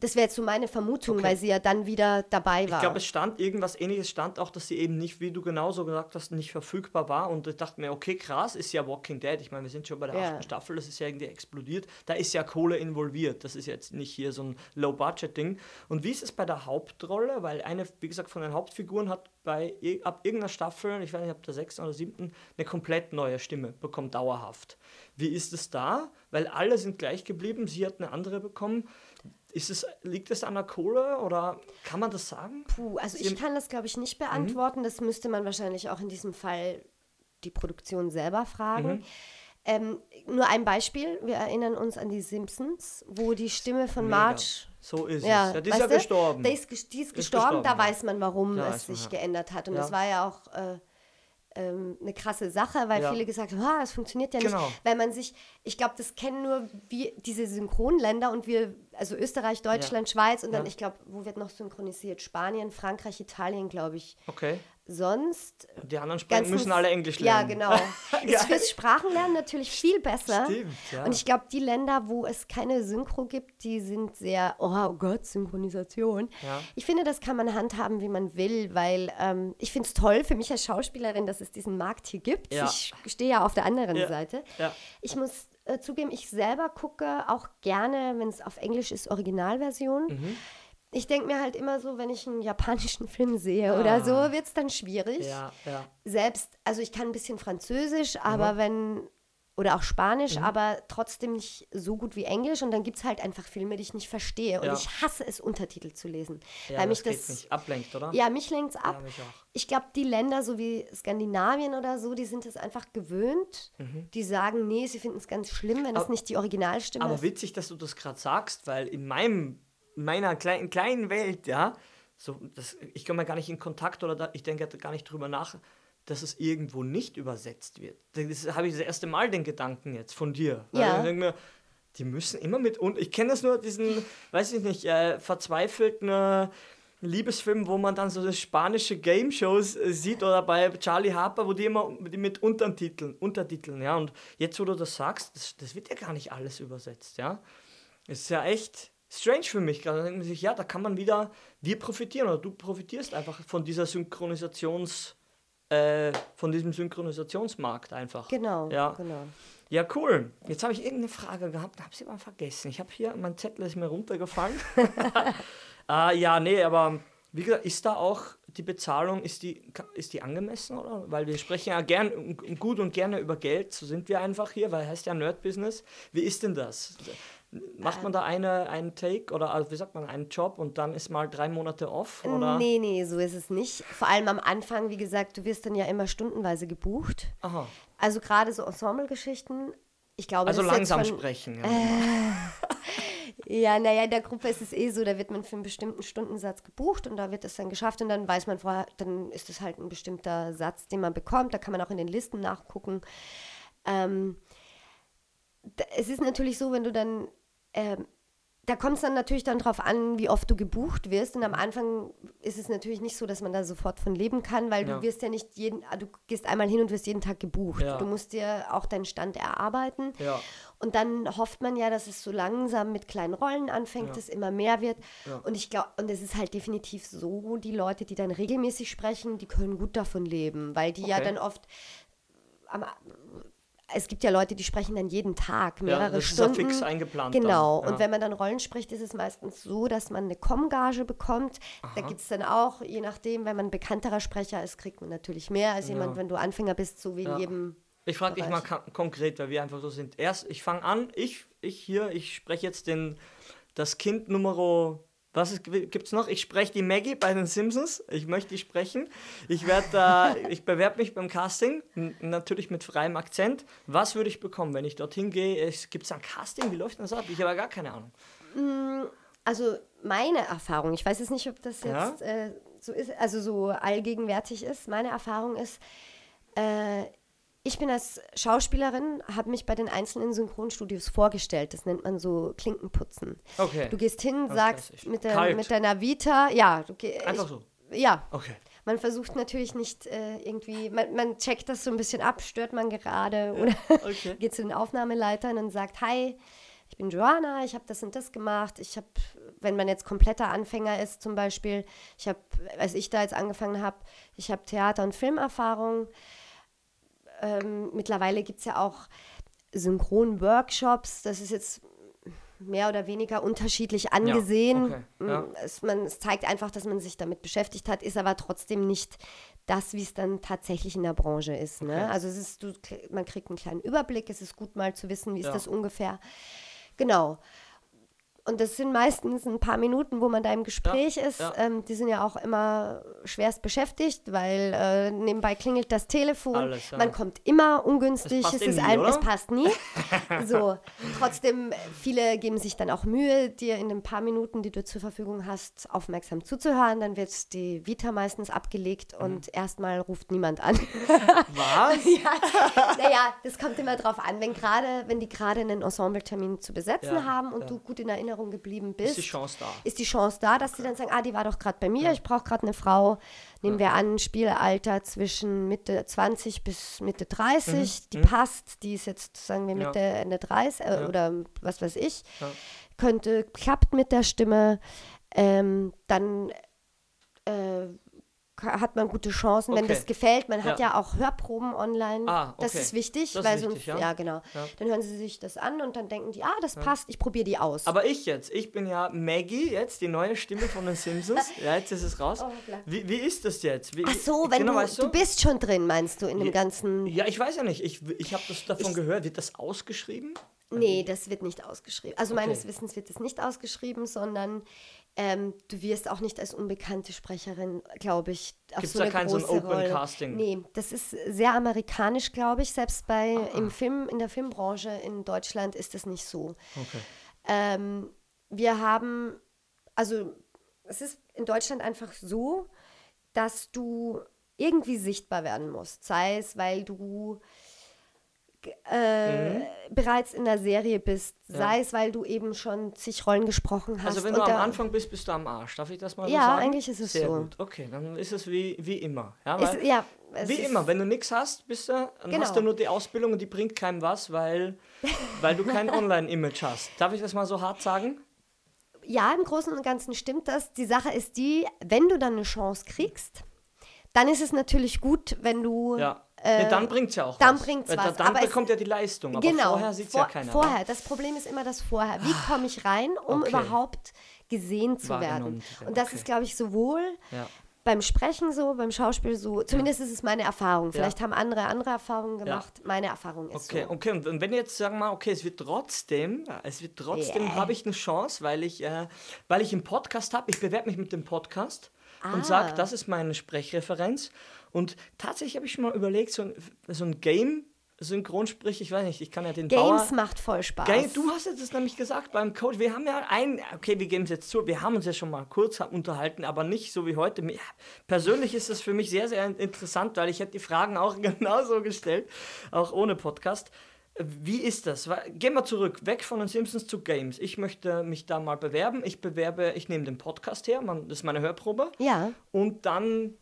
das wäre jetzt so meine Vermutung, Okay. weil sie ja dann wieder dabei war. Ich glaube, es stand irgendwas ähnliches, stand auch, dass sie eben nicht, wie du genauso gesagt hast, nicht verfügbar war. Und ich dachte mir, okay, krass, ist ja Walking Dead. Ich meine, wir sind schon bei der Ja. achten Staffel, das ist ja irgendwie explodiert. Da ist ja Kohle involviert. Das ist jetzt nicht hier so ein Low-Budget-Ding. Und wie ist es bei der Hauptrolle? Weil eine, wie gesagt, von den Hauptfiguren hat bei ab irgendeiner Staffel, ich weiß nicht, ab der sechsten oder siebten, eine komplett neue Stimme bekommen, dauerhaft. Wie ist es da? Weil alle sind gleich geblieben, sie hat eine andere bekommen. Ist es, liegt es an der Kohle oder kann man das sagen? Puh, also Sie- ich kann das, glaube ich, nicht Mhm. beantworten. Das müsste man wahrscheinlich auch in diesem Fall die Produktion selber fragen. Mhm. Ähm, nur ein Beispiel, wir erinnern uns an die Simpsons, wo die Stimme von Mega. Marge So ist Ja, es. Ja, die ist ja du, gestorben. Die ist, die ist gestorben, da ja. weiß man, warum Da es sich ja. geändert hat. Und Ja. das war ja auch äh, ähm, eine krasse Sache, weil Ja. viele gesagt haben, ah, das funktioniert ja nicht. Genau. Weil man sich, ich glaube, das kennen nur wir, diese Synchronländer und wir, also Österreich, Deutschland, Schweiz und dann, Ja. ich glaube, wo wird noch synchronisiert? Spanien, Frankreich, Italien, glaube ich. Okay. Sonst Die anderen sprechen, ganzen- müssen alle Englisch Ja, lernen. genau. ist fürs Sprachenlernen natürlich viel besser. Stimmt, ja. Und ich glaube, die Länder, wo es keine Synchro gibt, die sind sehr, oh Gott, Synchronisation. Ja. Ich finde, das kann man handhaben, wie man will, weil ähm, ich finde es toll für mich als Schauspielerin, dass es diesen Markt hier gibt. Ja. Ich stehe ja auf der anderen Ja. Seite. Ja. Ich muss äh, zugeben, ich selber gucke auch gerne, wenn es auf Englisch ist, Originalversion. Mhm. Ich denke mir halt immer so, wenn ich einen japanischen Film sehe oder so, Ah. wird es dann schwierig Ja, ja. selbst, also ich kann ein bisschen Französisch, aber wenn, oder auch Spanisch, aber trotzdem nicht so gut wie Englisch. Und dann gibt es halt einfach Filme, die ich nicht verstehe. Und Ja. ich hasse es, Untertitel zu lesen. Ja, weil das mich das. nicht ablenkt, oder? Ja, mich lenkt es ab. Ja, mich. Ich glaube, die Länder, so wie Skandinavien oder so, die sind es einfach gewöhnt. Die sagen, nee, sie finden es ganz schlimm, wenn es Mhm. Aber- nicht die Originalstimme Aber ist. witzig, dass du das gerade sagst, weil in meinem, meiner kleinen, kleinen Welt, ja, so, das, ich komme ja gar nicht in Kontakt oder da, ich denke gar nicht drüber nach, dass es irgendwo nicht übersetzt wird. Das habe ich das erste Mal den Gedanken jetzt von dir. Ja. Ich denke mir, die müssen immer mit und ich kenne das nur, diesen, weiß ich nicht, äh, verzweifelten äh, Liebesfilm, wo man dann so das spanische Game-Shows äh, sieht oder bei Charlie Harper, wo die immer die mit Untertiteln, Untertiteln, ja. Und jetzt, wo du das sagst, das, das wird ja gar nicht alles übersetzt, ja. Es ist ja echt strange für mich. gerade. Da denkt man sich, ja, da kann man wieder, wir profitieren oder du profitierst einfach von dieser Synchronisations, äh, von diesem Synchronisationsmarkt einfach. Genau, Ja. genau. Ja, cool. Jetzt habe ich irgendeine Frage gehabt, habe sie aber vergessen. Ich habe hier, mein Zettel ist mir runtergefallen. ah, ja, nee, aber wie gesagt, ist da auch die Bezahlung, ist die, ist die angemessen, oder? Weil wir sprechen ja gern gut und gerne über Geld, so sind wir einfach hier, weil heißt ja Nerd-Business. Wie ist denn das? Macht man da eine, einen Take oder also wie sagt man, einen Job und dann ist mal drei Monate off? Oder? Nee, nee, so ist es nicht. Vor allem am Anfang, wie gesagt, du wirst dann ja immer stundenweise gebucht. Aha. Also gerade so Ensemble-Geschichten. Ich glaube, Also langsam von, sprechen. Ja. Ja, naja, in der Gruppe ist es eh so, da wird man für einen bestimmten Stundensatz gebucht und da wird es dann geschafft und dann weiß man vorher, dann ist es halt ein bestimmter Satz, den man bekommt. Da kann man auch in den Listen nachgucken. Ähm, es ist natürlich so, wenn du dann, ähm, da kommt es dann natürlich dann drauf an, wie oft du gebucht wirst. Und am Anfang ist es natürlich nicht so, dass man da sofort von leben kann, weil Ja. du wirst ja nicht jeden, ah, du gehst einmal hin und wirst jeden Tag gebucht. Ja. Du musst dir auch deinen Stand erarbeiten. ja. Und dann hofft man ja, dass es so langsam mit kleinen Rollen anfängt, Ja. dass immer mehr wird. Ja. Und ich glaube, und es ist halt definitiv so, die Leute, die dann regelmäßig sprechen, die können gut davon leben, weil die ja Okay. dann oft am, es gibt ja Leute, die sprechen dann jeden Tag mehrere das ist ja Stunden. fix eingeplant Genau. dann, ja. Und wenn man dann Rollen spricht, ist es meistens so, dass man eine Kommgage bekommt. Da gibt es dann auch, je nachdem, wenn man ein bekannterer Sprecher ist, kriegt man natürlich mehr als jemand, Ja. wenn du Anfänger bist, so wie in Ja. jedem Ich frage dich mal konkret, weil wir einfach so sind. Erst, ich fange an, ich, ich hier, ich spreche jetzt den, das Kind Nummer, was gibt es noch? Ich spreche die Maggie bei den Simpsons. Ich möchte die sprechen. Ich werde da, ich bewerbe mich beim Casting, natürlich mit freiem Akzent. Was würde ich bekommen, wenn ich dorthin gehe? Gibt es ein Casting? Wie läuft das ab? Ich habe ja gar keine Ahnung. Also meine Erfahrung, ich weiß jetzt nicht, ob das Ja? jetzt äh, so ist, also so allgegenwärtig ist. Meine Erfahrung ist, äh, ich bin als Schauspielerin, habe mich bei den einzelnen Synchronstudios vorgestellt. Das nennt man so Klinkenputzen. Okay. Du gehst hin, sagst mit, der, mit deiner Vita, ja, du Einfach ich, so. ja, Okay. man versucht natürlich nicht äh, irgendwie, man, man checkt das so ein bisschen ab, stört man gerade oder Okay. geht zu den Aufnahmeleitern und sagt, hi, ich bin Joanna, ich habe das und das gemacht. Ich habe, wenn man jetzt kompletter Anfänger ist zum Beispiel, ich habe, als ich da jetzt angefangen habe, ich habe Theater- und Filmerfahrung. Ähm, mittlerweile gibt es ja auch Synchron-Workshops. Das ist jetzt mehr oder weniger unterschiedlich angesehen. okay, ja. Mm, Es, man, es zeigt einfach, dass man sich damit beschäftigt hat, ist aber trotzdem nicht das, wie es dann tatsächlich in der Branche ist. Ne? Okay. Also es ist, du, man kriegt einen kleinen Überblick, es ist gut mal zu wissen, wie ist Ja. das ungefähr. Genau. Und das sind meistens ein paar Minuten, wo man da im Gespräch ist. ja. Ähm, die sind ja auch immer schwerst beschäftigt, weil äh, nebenbei klingelt das Telefon. Alles, ja. Man kommt immer ungünstig. Es passt es, ist nie, ein, es passt nie. so. Trotzdem, viele geben sich dann auch Mühe, dir in den paar Minuten, die du zur Verfügung hast, aufmerksam zuzuhören. Dann wird die Vita meistens abgelegt Mhm. und erstmal ruft niemand an. Was? ja, naja, das kommt immer drauf an, wenn gerade, wenn die gerade einen Ensembletermin zu besetzen Ja, haben und ja. du gut in Erinnerung geblieben Ist bist, die Chance da? ist die Chance da, dass sie dann sagen, ah, die war doch gerade bei mir, ich brauche gerade eine Frau. Nehmen wir an, Spielalter zwischen Mitte 20 bis Mitte 30, die passt, die ist jetzt, sagen wir, Mhm, Ja. Mitte, Ende 30 äh, Ja. oder was weiß ich, Ja. könnte, klappt mit der Stimme, ähm, dann äh, hat man gute Chancen, wenn Okay. das gefällt. Man hat Ja. ja auch Hörproben online. Ah, Das okay. ist wichtig, Das ist weil wichtig, sonst, ja. genau. Ja. Dann hören sie sich das an und dann denken die, ah, das passt, ich probiere die aus. Aber ich jetzt, ich bin ja Maggie, jetzt die neue Stimme von den Simpsons. Ja, jetzt ist es raus. Oh. Wie, wie ist das jetzt? Wie, Ach so, wenn genau, du, weißt du bist schon drin, meinst du, in dem ganzen... Ja, ich weiß ja nicht. Ich, ich habe das davon gehört. Wird das ausgeschrieben? Nee, das wird nicht ausgeschrieben. Also Okay. meines Wissens wird es nicht ausgeschrieben, sondern ähm, du wirst auch nicht als unbekannte Sprecherin, glaube ich, auf Gibt's so da eine kein so ein große Open Rolle. Casting? Nee, das ist sehr amerikanisch, glaube ich. Selbst bei Ah. im Film, in der Filmbranche in Deutschland ist es nicht so. Okay. Ähm, wir haben, also es ist in Deutschland einfach so, dass du irgendwie sichtbar werden musst. Sei es, weil du äh, bereits in der Serie bist, Mhm. Ja. sei es, weil du eben schon zig Rollen gesprochen hast. Also wenn du am Anfang bist, bist du am Arsch. Darf ich das mal so Ja, sagen? eigentlich ist es Sehr so. gut. Okay, dann ist es wie, wie immer. Ja, ist, ja, wie immer, wenn du nichts hast, bist du, dann Genau. hast du nur die Ausbildung und die bringt keinem was, weil, weil du kein Online-Image hast. Darf ich das mal so hart sagen? Ja, im Großen und Ganzen stimmt das. Die Sache ist die, wenn du dann eine Chance kriegst, dann ist es natürlich gut, wenn du Ja. Äh, ja dann bringt es ja auch dann was. bringt's Weil was, Dann aber bekommt ja die Leistung. Aber genau, vorher sieht es vor, ja keiner. Vorher, wa? das Problem ist immer das Vorher. Wie komme ich rein, um Okay. überhaupt gesehen zu werden? zu Und das okay. ist, glaube ich, sowohl Ja. beim Sprechen so, beim Schauspiel so. Zumindest ist es meine Erfahrung. Vielleicht haben andere andere Erfahrungen gemacht. Meine Erfahrung ist Okay, so. okay. Und wenn jetzt sagen wir, mal, okay, es wird trotzdem, es wird trotzdem, Yeah. habe ich eine Chance, weil ich, äh, weil ich einen Podcast habe. Ich bewerbe mich mit dem Podcast Ah. und sage, das ist meine Sprechreferenz. Und tatsächlich habe ich schon mal überlegt, so ein, so ein Game. Synchronsprich, ich weiß nicht, ich kann ja den Games Bauer, macht voll Spaß. Geil, du hast jetzt das nämlich gesagt beim Coach. Wir haben ja ein, okay, wir geben es jetzt zu, wir haben uns ja schon mal kurz unterhalten, aber nicht so wie heute. Persönlich ist das für mich sehr, sehr interessant, weil ich hätte die Fragen auch genauso gestellt, auch ohne Podcast. Wie ist das? Gehen wir zurück, weg von den Simpsons zu Games. Ich möchte mich da mal bewerben. Ich bewerbe, ich nehme den Podcast her, man, das ist meine Hörprobe. Ja. Und dann,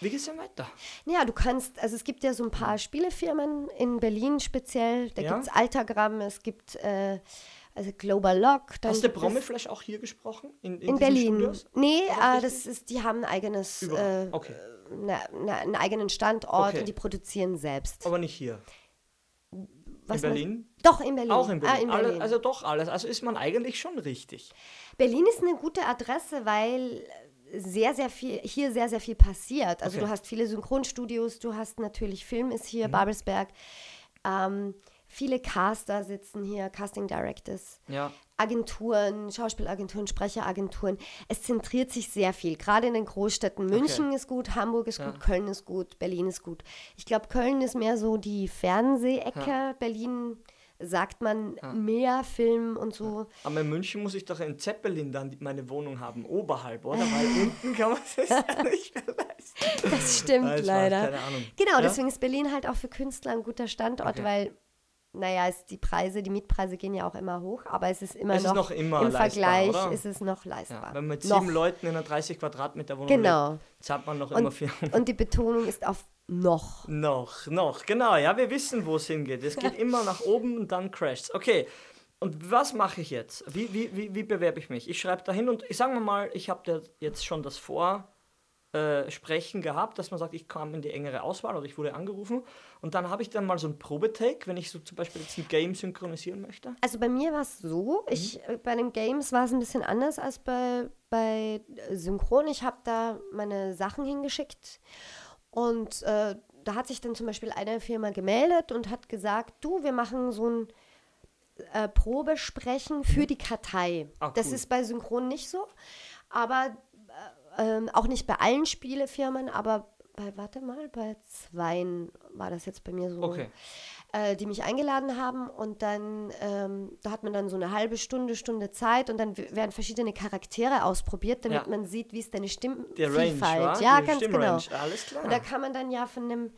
wie geht's denn weiter? Ja, du kannst, also es gibt ja so ein paar Spielefirmen in Berlin speziell. Da Ja. gibt es Altagramm, es gibt äh, also Global Lock. Hast du es- Promiflash auch hier gesprochen? In, in, In Berlin. Studios? Nee, äh, das ist, die haben ein eigenes, äh, Okay. ne, ne, einen eigenen Standort Okay. und die produzieren selbst. Aber nicht hier. Was in man- Berlin? Doch, in Berlin. Auch in Berlin. Ah, in Alle, Berlin. also doch alles. Also ist man eigentlich schon richtig. Berlin ist eine gute Adresse, weil sehr, sehr viel, hier sehr, sehr viel passiert. Also Okay. du hast viele Synchronstudios, du hast natürlich Film ist hier, Mhm. Babelsberg. Ähm, viele Caster sitzen hier, Casting Directors. Ja. Agenturen, Schauspielagenturen, Sprecheragenturen. Es zentriert sich sehr viel, gerade in den Großstädten. München ist gut, Hamburg ist Ja. gut, Köln ist gut, Berlin ist gut. Ich glaube, Köln ist mehr so die Fernsehecke. Berlin sagt man mehr Film und so. Aber in München muss ich doch in Zeppelin dann meine Wohnung haben, oberhalb, oder? Weil unten kann man es ja nicht mehr leisten. Das stimmt was, leider. keine Ahnung. Genau, Ja? deswegen ist Berlin halt auch für Künstler ein guter Standort, Okay. weil, naja, es, die Preise, die Mietpreise gehen ja auch immer hoch, aber es ist immer Es ist noch, noch immer im leistbar, Vergleich oder? ist es noch leistbar. Ja, wenn man mit noch. sieben Leuten in einer 30 Quadratmeter Wohnung Genau. lebt, zahlt man noch immer Und, viel. und die Betonung ist auf noch. Noch, noch, genau, ja, wir wissen, wo es hingeht. Es geht immer nach oben und dann crasht's. Okay, und was mache ich jetzt? Wie, wie, wie, wie bewerbe ich mich? Ich schreibe dahin und ich sage mal, ich habe jetzt schon das Vorsprechen gehabt, dass man sagt, ich kam in die engere Auswahl oder ich wurde angerufen. Und dann habe ich dann mal so ein Probetake, wenn ich so zum Beispiel jetzt ein Game synchronisieren möchte. Also bei mir war es so, ich, Mhm. äh, bei den Games war es ein bisschen anders als bei, bei Synchron. Ich habe da meine Sachen hingeschickt und äh, da hat sich dann zum Beispiel eine Firma gemeldet und hat gesagt, du, wir machen so ein äh, Probesprechen für die Kartei. Ah, Das cool. ist bei Synchron nicht so, aber äh, ähm, auch nicht bei allen Spielefirmen, aber bei, warte mal, bei zweien war das jetzt bei mir so Okay. Äh, die mich eingeladen haben und dann, ähm, da hat man dann so eine halbe Stunde, Stunde Zeit und dann werden verschiedene Charaktere ausprobiert, damit Ja. man sieht, wie ist deine Stimmvielfalt. Ja, Die ganz genau. Stimmrange, Alles klar. Und da kann man dann ja von einem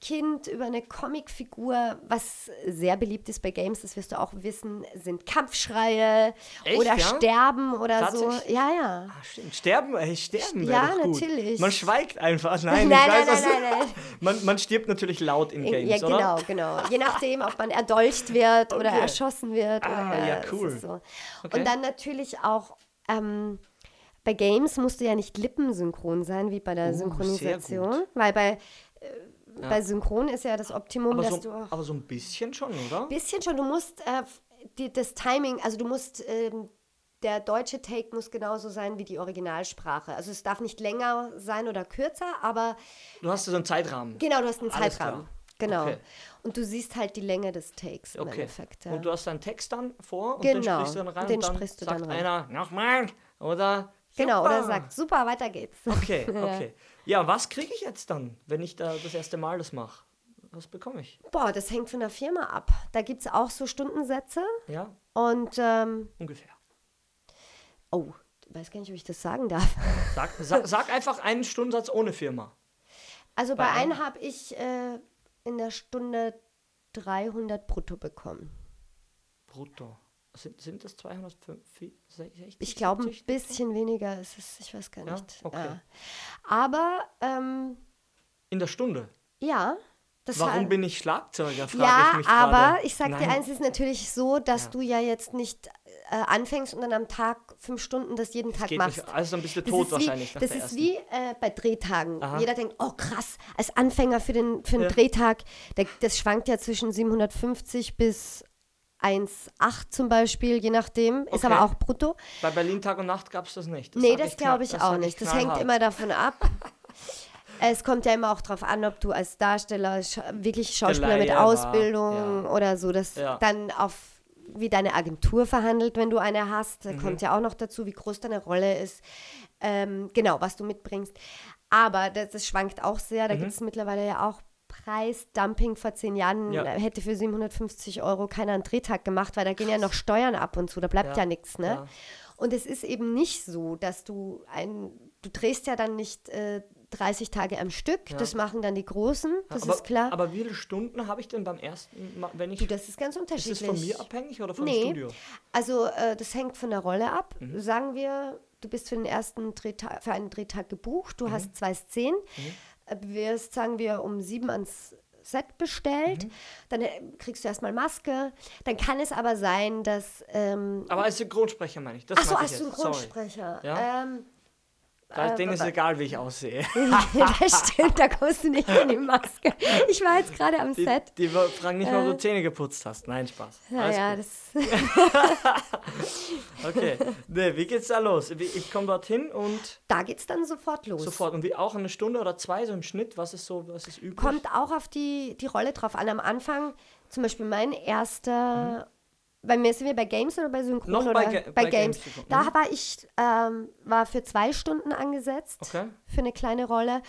Kind über eine Comicfigur, was sehr beliebt ist bei Games, das wirst du auch wissen, sind Kampfschreie Echt, oder ja? Sterben oder so. Ja, ja. Ah, stimmt. Sterben, hey, sterben Ja, doch gut. natürlich. Man schweigt einfach. Nein, Nein, ich weiß, nein, nein, nein, nein. Man, man stirbt natürlich laut in In, Games, ja, oder? genau, genau. Je nachdem, ob man erdolcht wird oder Okay. erschossen wird. Ah, oder, ja, cool. so. Okay. Und dann natürlich auch, ähm, Bei Games musst du ja nicht lippensynchron sein, wie bei der sehr Synchronisation. Weil bei, Ja. bei Synchron ist ja das Optimum, Aber dass so, du auch aber so ein bisschen schon, oder? bisschen schon, du musst äh, die, das Timing, also du musst, ähm, der deutsche Take muss genauso sein wie die Originalsprache. Also es darf nicht länger sein oder kürzer, aber Du hast so einen Zeitrahmen. genau, du hast einen Alles Zeitrahmen. klar. Genau. Okay. Und du siehst halt die Länge des Takes im Okay. Endeffekt. Ja. Und du hast deinen Text dann vor und Genau, den sprichst du dann rein den und dann sprichst du sagt dann rein. einer, nochmal, oder? genau, oder super. sagt, super, weiter geht's. Okay, okay. Ja, was kriege ich jetzt dann, wenn ich da das erste Mal das mache? Was bekomme ich? Boah, das hängt von der Firma ab. Da gibt es auch so Stundensätze Ja, und, ähm, ungefähr. oh, ich weiß gar nicht, ob ich das sagen darf. Sag, sag, sag einfach einen Stundensatz ohne Firma. Also bei Bei einem einem? habe ich äh, in der Stunde 300 brutto bekommen. Brutto. Sind, sind das 260? Ich glaube, ein 70? bisschen weniger ist es, ich weiß gar Ja? nicht. Okay. Ja. Aber, ähm, In der Stunde. ja. Das Warum war, bin ich Schlagzeuger, frage ja, ich mich aber gerade. ich sag dir eins, es ist natürlich so, dass Ja. du ja jetzt nicht äh, anfängst und dann am Tag fünf Stunden das jeden Tag Geht machst. nicht, also dann bist du Das tot ist wahrscheinlich wie, Das ist wie äh, bei Drehtagen. Aha. Jeder denkt, oh krass, als Anfänger für den, für den Ja. Drehtag, der, das schwankt ja zwischen 750 bis 1,8 zum Beispiel, je nachdem. Ist Okay. aber auch brutto. Bei Berlin Tag und Nacht gab es das nicht. nee, sag das glaube ich das auch nicht. Das hängt immer davon ab. Es kommt ja immer auch darauf an, ob du als Darsteller wirklich Schauspieler mit Ausbildung ja. oder so, das Ja. dann auf wie deine Agentur verhandelt, wenn du eine hast. Mhm. Da kommt ja auch noch dazu, wie groß deine Rolle ist. Ähm, genau, was du mitbringst. Aber das, das schwankt auch sehr. Mhm. Da gibt es mittlerweile ja auch Preisdumping. Vor zehn Jahren Ja. hätte für 750 Euro keiner einen Drehtag gemacht, weil da gehen ja noch Steuern ab und zu. Da bleibt ja, Ja, nichts. Ne? ja. Und es ist eben nicht so, dass du ein, du drehst ja dann nicht äh, 30 Tage am Stück. Ja. Das machen dann die Großen, das aber, ist klar. Aber wie viele Stunden habe ich denn beim ersten Mal, wenn ich. du, das ist ganz ist unterschiedlich. es von mir abhängig oder vom Nee. Studio? Also äh, das hängt von der Rolle ab. Mhm. Sagen wir, du bist für den ersten Drehtag, für einen Drehtag gebucht, Mhm. du hast zwei Szenen, äh, wirst, sagen wir, um sieben ans Set bestellt, Mhm. dann äh, kriegst du erstmal Maske. Dann kann es aber sein, dass ähm, Aber als Synchronsprecher meine ich. Das meinte ich als. Synchronsprecher. Ja? Ähm, Da ist denen ist egal, wie ich aussehe. das stimmt, da kommst du nicht in die Maske. Ich war jetzt gerade am Die, Set. die fragen nicht mal, ob Äh. du Zähne geputzt hast. Nein, Spaß. Naja, das, Okay. Nee, wie geht's da los? Ich komme dorthin und da geht's dann sofort los. sofort. Und wie auch eine Stunde oder zwei, so im Schnitt, was ist so, was ist üblich? Kommt auch auf die, die Rolle drauf an. Am Anfang, zum Beispiel mein erster, bei mir sind wir bei Games oder bei Synchron? Noch oder? bei Ga- bei Games. Games Synchron. Da Mhm. war ich, ähm, war für zwei Stunden angesetzt, Okay. für eine kleine Rolle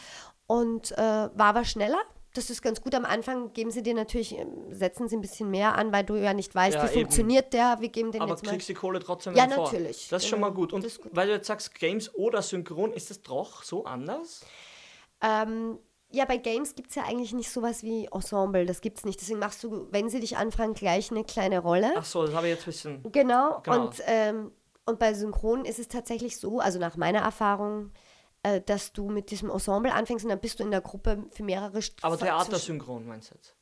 und äh, war aber schneller. Das ist ganz gut. Am Anfang geben sie dir natürlich, ähm, setzen sie ein bisschen mehr an, weil du ja nicht weißt, Ja, wie eben. funktioniert der. Wir geben den Aber jetzt mal. kriegst die Kohle trotzdem Ja, dann vor. natürlich. Das ist schon Genau. mal gut. Und gut. weil du jetzt sagst, Games oder Synchron, ist das doch so anders? Ähm, ja, bei Games gibt es ja eigentlich nicht sowas wie Ensemble. Das gibt es nicht. Deswegen machst du, wenn sie dich anfragen, gleich eine kleine Rolle. Ach so, das habe ich jetzt ein bisschen. Genau. Genau. Und, ähm, und bei Synchron ist es tatsächlich so, also nach meiner Erfahrung, äh, dass du mit diesem Ensemble anfängst und dann bist du in der Gruppe für mehrere St- Aber Theatersynchron meinst du jetzt?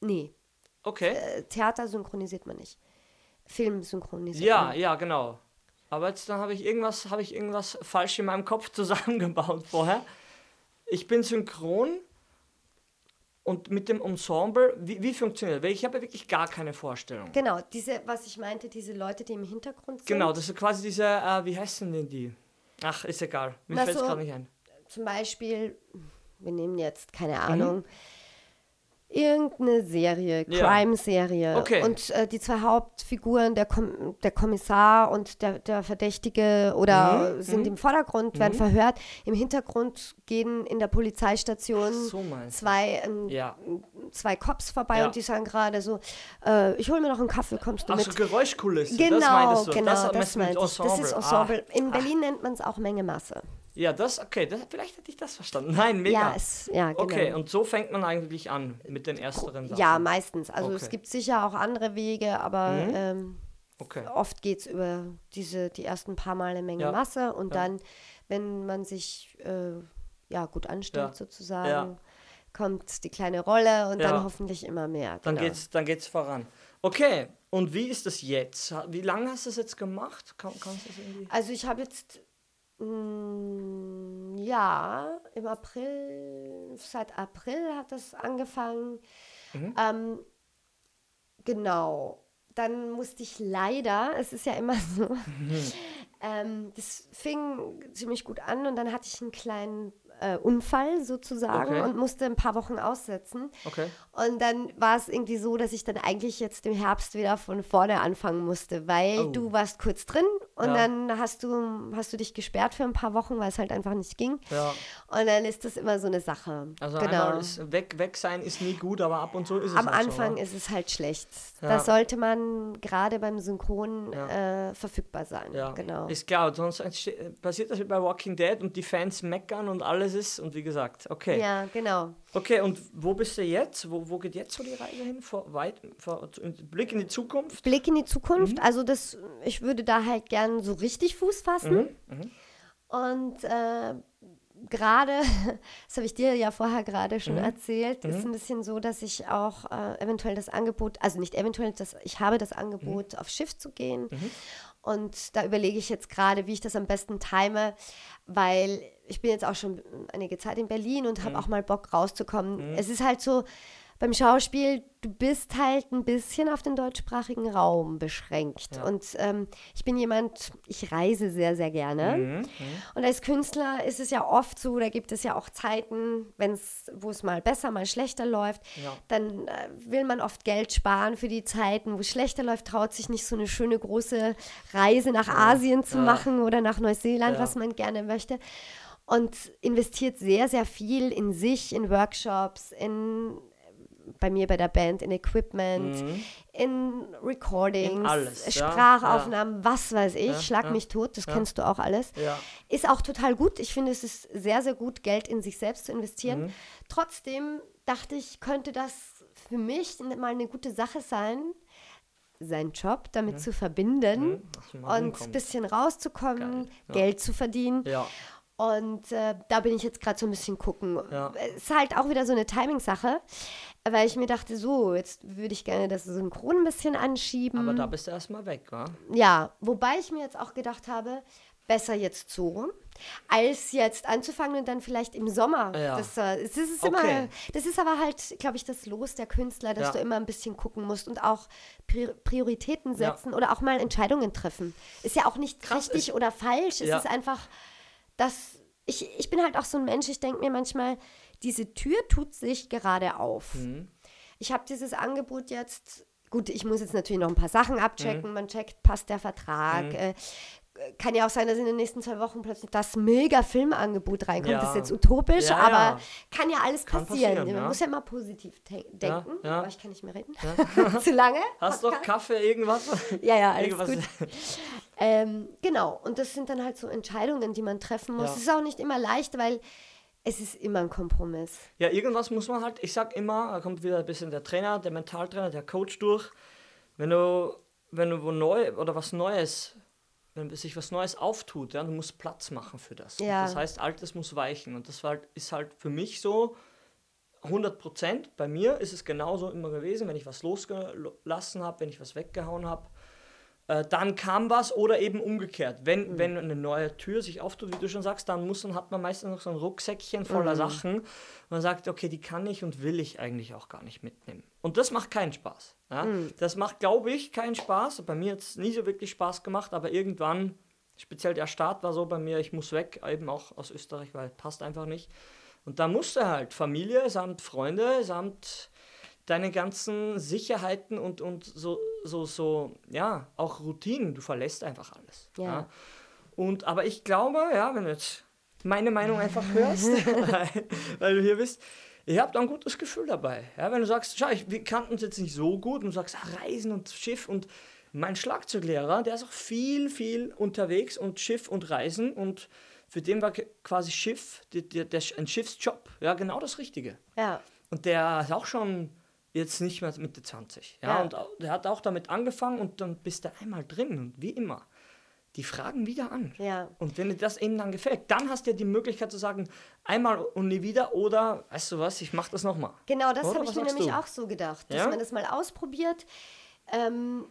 Nee, Okay. äh, Theater synchronisiert man nicht. Film synchronisiert Ja, man. ja, genau. Aber jetzt dann habe ich irgendwas, habe ich irgendwas falsch in meinem Kopf zusammengebaut vorher. Ich bin synchron und mit dem Ensemble, wie, wie funktioniert das? Weil ich habe ja wirklich gar keine Vorstellung. Genau, diese, was ich meinte, diese Leute, die im Hintergrund sind. Genau, das ist quasi diese, äh, wie heißen denn die? Ach, ist egal. Mir fällt es so- gerade nicht ein. Zum Beispiel, wir nehmen jetzt, Mhm. keine Ahnung, irgendeine Serie, Ja. Crime-Serie. Okay. Und äh, die zwei Hauptfiguren, der, Kom der Kommissar und der, der Verdächtige, oder Mhm, sind mhm. im Vordergrund, werden verhört. Im Hintergrund gehen in der Polizeistation So meinst zwei, ähm, Ja. zwei Cops vorbei Ja. und die sagen gerade so, äh, ich hole mir noch einen Kaffee, kommst du Ach mit? so, Geräuschkulisse. Genau, das meintest du. genau, das, das, meinst du. Das ist Ensemble. Ensemble. In Berlin nennt man es auch Menge Masse. Ja, das, okay, das, vielleicht hätte ich das verstanden. Nein, mega. Ja, es, ja, genau. Okay, und so fängt man eigentlich an mit den ersteren Sachen. Ja, meistens. Also es Okay. gibt sicher auch andere Wege, aber Mhm. ähm, Okay. oft geht es über diese, die ersten paar Mal eine Menge Ja. Masse und Ja. dann, wenn man sich äh, ja, gut anstellt Ja. sozusagen, kommt die kleine Rolle und dann hoffentlich immer mehr. Dann genau. geht's, dann geht's voran. Okay, und wie ist das jetzt? Wie lange hast du das jetzt gemacht? Kann, kannst du das irgendwie? Also ich habe jetzt Mm, ja, im April, seit April hat das angefangen. Mhm. Ähm, genau. Dann musste ich leider, es ist ja immer so, ähm, das fing ziemlich gut an und dann hatte ich einen kleinen äh, Unfall sozusagen Okay. und musste ein paar Wochen aussetzen. Okay. Und dann war es irgendwie so, dass ich dann eigentlich jetzt im Herbst wieder von vorne anfangen musste, weil Oh. du warst kurz drin und Ja. dann hast du, hast du dich gesperrt für ein paar Wochen, weil es halt einfach nicht ging. Ja. Und dann ist das immer so eine Sache. Also genau. weg, weg sein ist nie gut, aber ab und zu ist es Am halt Anfang so, ist es halt schlecht. Ja. Da sollte man gerade beim Synchron Ja. äh, verfügbar sein. Ja, Genau. ist klar, sonst passiert das wie bei Walking Dead und die Fans meckern und alles ist und wie gesagt, okay. Ja, genau. Okay, und wo bist du jetzt? Wo, wo geht jetzt so die Reise hin? Vor, weit, vor, Blick in die Zukunft? Blick in die Zukunft. Mhm. Also das, ich würde da halt gern so richtig Fuß fassen. Mhm. Und äh, gerade, das habe ich dir ja vorher gerade schon Mhm. erzählt, ist ein bisschen so, dass ich auch äh, eventuell das Angebot, also nicht eventuell, das, ich habe das Angebot, auf Schiff zu gehen. Und da überlege ich jetzt gerade, wie ich das am besten time, weil ich bin jetzt auch schon einige Zeit in Berlin und habe auch mal Bock rauszukommen. Es ist halt so, beim Schauspiel, du bist halt ein bisschen auf den deutschsprachigen Raum beschränkt. Ja. Und ähm, ich bin jemand, ich reise sehr, sehr gerne. Mhm. Und als Künstler ist es ja oft so, da gibt es ja auch Zeiten, wo es mal besser, mal schlechter läuft, Ja. dann äh, will man oft Geld sparen für die Zeiten, wo es schlechter läuft, traut sich nicht so eine schöne große Reise nach Asien zu Ja. machen oder nach Neuseeland, Ja. was man gerne möchte. Und investiert sehr, sehr viel in sich, in Workshops, in bei mir bei der Band, in Equipment, in Recordings, In alles, ja, Sprachaufnahmen, was weiß ich, Ja, schlag ja, mich tot, das ja. kennst du auch alles. Ja. Ist auch total gut. Ich finde, es ist sehr, sehr gut, Geld in sich selbst zu investieren. Mhm. Trotzdem dachte ich, könnte das für mich mal eine gute Sache sein, seinen Job damit zu verbinden Mhm. Und ein bisschen rauszukommen, ja. Geld zu verdienen. Ja. Und äh, da bin ich jetzt gerade so ein bisschen gucken. Ja. Es ist halt auch wieder so eine Timing-Sache, weil ich mir dachte, so, jetzt würde ich gerne das Synchron ein bisschen anschieben. Aber da bist du erstmal weg, wa? Ja, wobei ich mir jetzt auch gedacht habe, besser jetzt so, als jetzt anzufangen und dann vielleicht im Sommer. Ja. Das, äh, es ist Okay. immer, das ist aber halt, glaube ich, das Los der Künstler, dass Ja. du immer ein bisschen gucken musst und auch Pri- Prioritäten Ja. setzen oder auch mal Entscheidungen treffen. Ist ja auch nicht Krass, richtig ist- oder falsch. Es Ja. ist einfach, dass ich, ich bin halt auch so ein Mensch, ich denke mir manchmal, diese Tür tut sich gerade auf. Mhm. Ich habe dieses Angebot jetzt, gut, ich muss jetzt natürlich noch ein paar Sachen Mhm. abchecken. Man checkt, passt der Vertrag. Äh, kann ja auch sein, dass in den nächsten zwei Wochen plötzlich das mega Filmangebot reinkommt. Ja. Das ist jetzt utopisch, Ja, aber ja. kann ja alles Kann passieren. passieren, Man muss ja immer positiv denken. Aber ich kann nicht mehr reden. Zu lange. Hast du noch? Kaffee, irgendwas? Ja, ja, alles irgendwas? gut. Ähm, genau, und das sind dann halt so Entscheidungen, die man treffen muss. Ja. Es ist auch nicht immer leicht, weil es ist immer ein Kompromiss. Ja, irgendwas muss man halt, ich sag immer, da kommt wieder ein bisschen der Trainer, der Mentaltrainer, der Coach durch. Wenn du, wenn du wo neu oder was Neues, wenn sich was Neues auftut, ja, du musst Platz machen für das. Ja. Das heißt, Altes muss weichen. Und das war, halt- ist halt für mich so 100 Prozent. Bei mir ist es genauso immer gewesen, wenn ich was losgelassen habe, wenn ich was weggehauen habe. Äh, dann kam was oder eben umgekehrt. Wenn, wenn eine neue Tür sich auftut, wie du schon sagst, dann muss man, hat man meistens noch so ein Rucksäckchen voller Sachen. Und man sagt, okay, die kann ich und will ich eigentlich auch gar nicht mitnehmen. Und das macht keinen Spaß. Ja? Das macht, glaube ich, keinen Spaß. Bei mir hat es nie so wirklich Spaß gemacht, aber irgendwann, speziell der Start war so bei mir, ich muss weg, eben auch aus Österreich, weil passt einfach nicht. Und da musste halt Familie samt Freunde samt deine ganzen Sicherheiten und, und so, so, so, ja, auch Routinen. Du verlässt einfach alles. Ja. Und, aber ich glaube, ja, wenn du jetzt meine Meinung einfach hörst, weil, weil du hier bist, ihr habt ein gutes Gefühl dabei. Ja, wenn du sagst, schau, ich, wir kannten uns jetzt nicht so gut und du sagst, Reisen und Schiff und mein Schlagzeuglehrer, der ist auch viel, viel unterwegs und Schiff und Reisen und für den war quasi Schiff, der, der, der, ein Schiffsjob, ja, genau das Richtige. Ja. Und der ist auch schon jetzt nicht mehr Mitte 20. Ja, Ja. und der hat auch damit angefangen und dann bist du einmal drin. Und wie immer, die fragen wieder an. Ja. Und wenn dir das ihnen dann gefällt, dann hast du ja die Möglichkeit zu sagen, einmal und nie wieder oder, weißt du was, ich mach das nochmal. Genau, das habe ich mir nämlich du? auch so gedacht, dass Ja? man das mal ausprobiert. Ähm,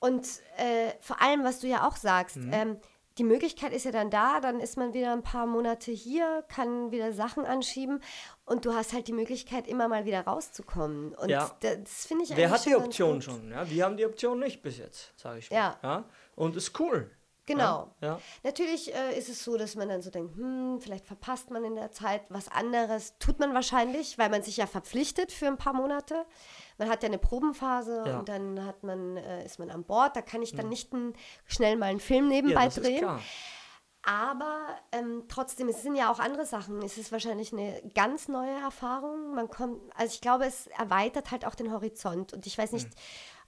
und äh, vor allem, was du ja auch sagst, Mhm. ähm, die Möglichkeit ist ja dann da, dann ist man wieder ein paar Monate hier, kann wieder Sachen anschieben und du hast halt die Möglichkeit, immer mal wieder rauszukommen. Und Ja. das finde ich Wer eigentlich hat die Option schon? Ja, wir haben die Option nicht bis jetzt, sage ich mal. Ja. ja. Und ist cool. Genau. Ja. ja. Natürlich äh, ist es so, dass man dann so denkt, hm, vielleicht verpasst man in der Zeit was anderes. Tut man wahrscheinlich, weil man sich ja verpflichtet für ein paar Monate. Man hat ja eine Probenphase Ja. Hm. und dann hat man, äh, ist man an Bord. Da kann ich dann nicht ein, schnell mal einen Film nebenbei drehen. Aber ähm, trotzdem, es sind ja auch andere Sachen. Es ist wahrscheinlich eine ganz neue Erfahrung. Man kommt, also ich glaube, es erweitert halt auch den Horizont. Und ich weiß nicht,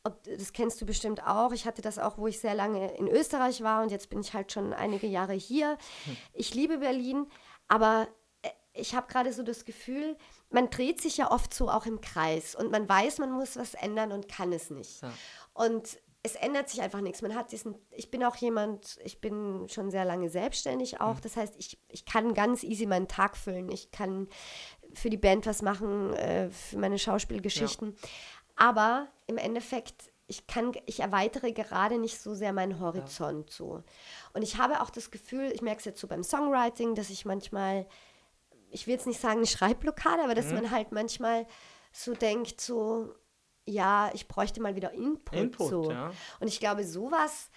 ob das kennst du bestimmt auch. Ich hatte das auch, wo ich sehr lange in Österreich war und jetzt bin ich halt schon einige Jahre hier. Ich liebe Berlin, aber äh, ich habe gerade so das Gefühl, man dreht sich ja oft so auch im Kreis und man weiß, man muss was ändern und kann es nicht. Ja. Und es ändert sich einfach nichts. Man hat diesen, ich bin auch jemand, ich bin schon sehr lange selbstständig auch. Das heißt, ich, ich kann ganz easy meinen Tag füllen. Ich kann für die Band was machen, äh, für meine Schauspielgeschichten. Aber im Endeffekt, ich kann, ich erweitere gerade nicht so sehr meinen Horizont so. Und ich habe auch das Gefühl, ich merke es jetzt so beim Songwriting, dass ich manchmal, ich will jetzt nicht sagen eine Schreibblockade, aber dass man halt manchmal so denkt, so, ja, ich bräuchte mal wieder Input. Input, so. ja. Und ich glaube, sowas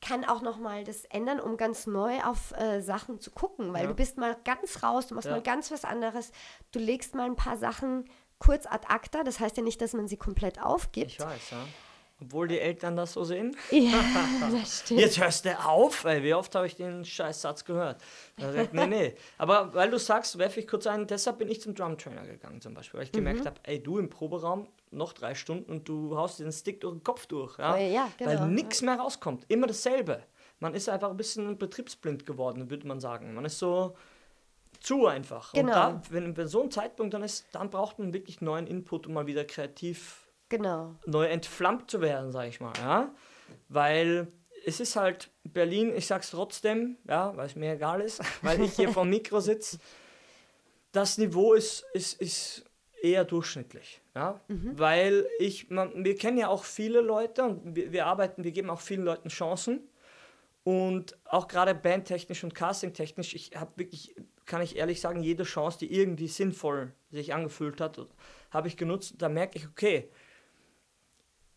kann auch noch mal das ändern, um ganz neu auf äh, Sachen zu gucken, weil Ja. du bist mal ganz raus, du machst Ja. mal ganz was anderes, du legst mal ein paar Sachen kurz ad acta, das heißt ja nicht, dass man sie komplett aufgibt. Ich weiß, ja. Obwohl die Eltern das so sehen. Ja, das stimmt. Jetzt hörst du auf, ey. Wie oft habe ich den Scheißsatz gehört? Da sagt, nee, nee. Aber weil du sagst, werfe ich kurz ein, deshalb bin ich zum Drumtrainer gegangen zum Beispiel, weil ich Mhm. gemerkt habe, ey, du im Proberaum noch drei Stunden und du haust den Stick durch den Kopf durch. Ja, Oh, ja, genau. Weil nichts mehr rauskommt. Immer dasselbe. Man ist einfach ein bisschen betriebsblind geworden, würde man sagen. Man ist so zu einfach. Genau. Und da, wenn, wenn so ein Zeitpunkt dann ist, dann braucht man wirklich neuen Input, um mal wieder kreativ Genau. neu entflammt zu werden, sage ich mal, ja, weil es ist halt Berlin, ich sag's trotzdem, ja, weil es mir egal ist, weil ich hier vom Mikro sitze, das Niveau ist, ist, ist eher durchschnittlich, ja, weil ich, man, wir kennen ja auch viele Leute und wir, wir arbeiten, wir geben auch vielen Leuten Chancen und auch gerade bandtechnisch und castingtechnisch, ich habe wirklich, kann ich ehrlich sagen, jede Chance, die irgendwie sinnvoll sich angefühlt hat, habe ich genutzt. Da merke ich, okay,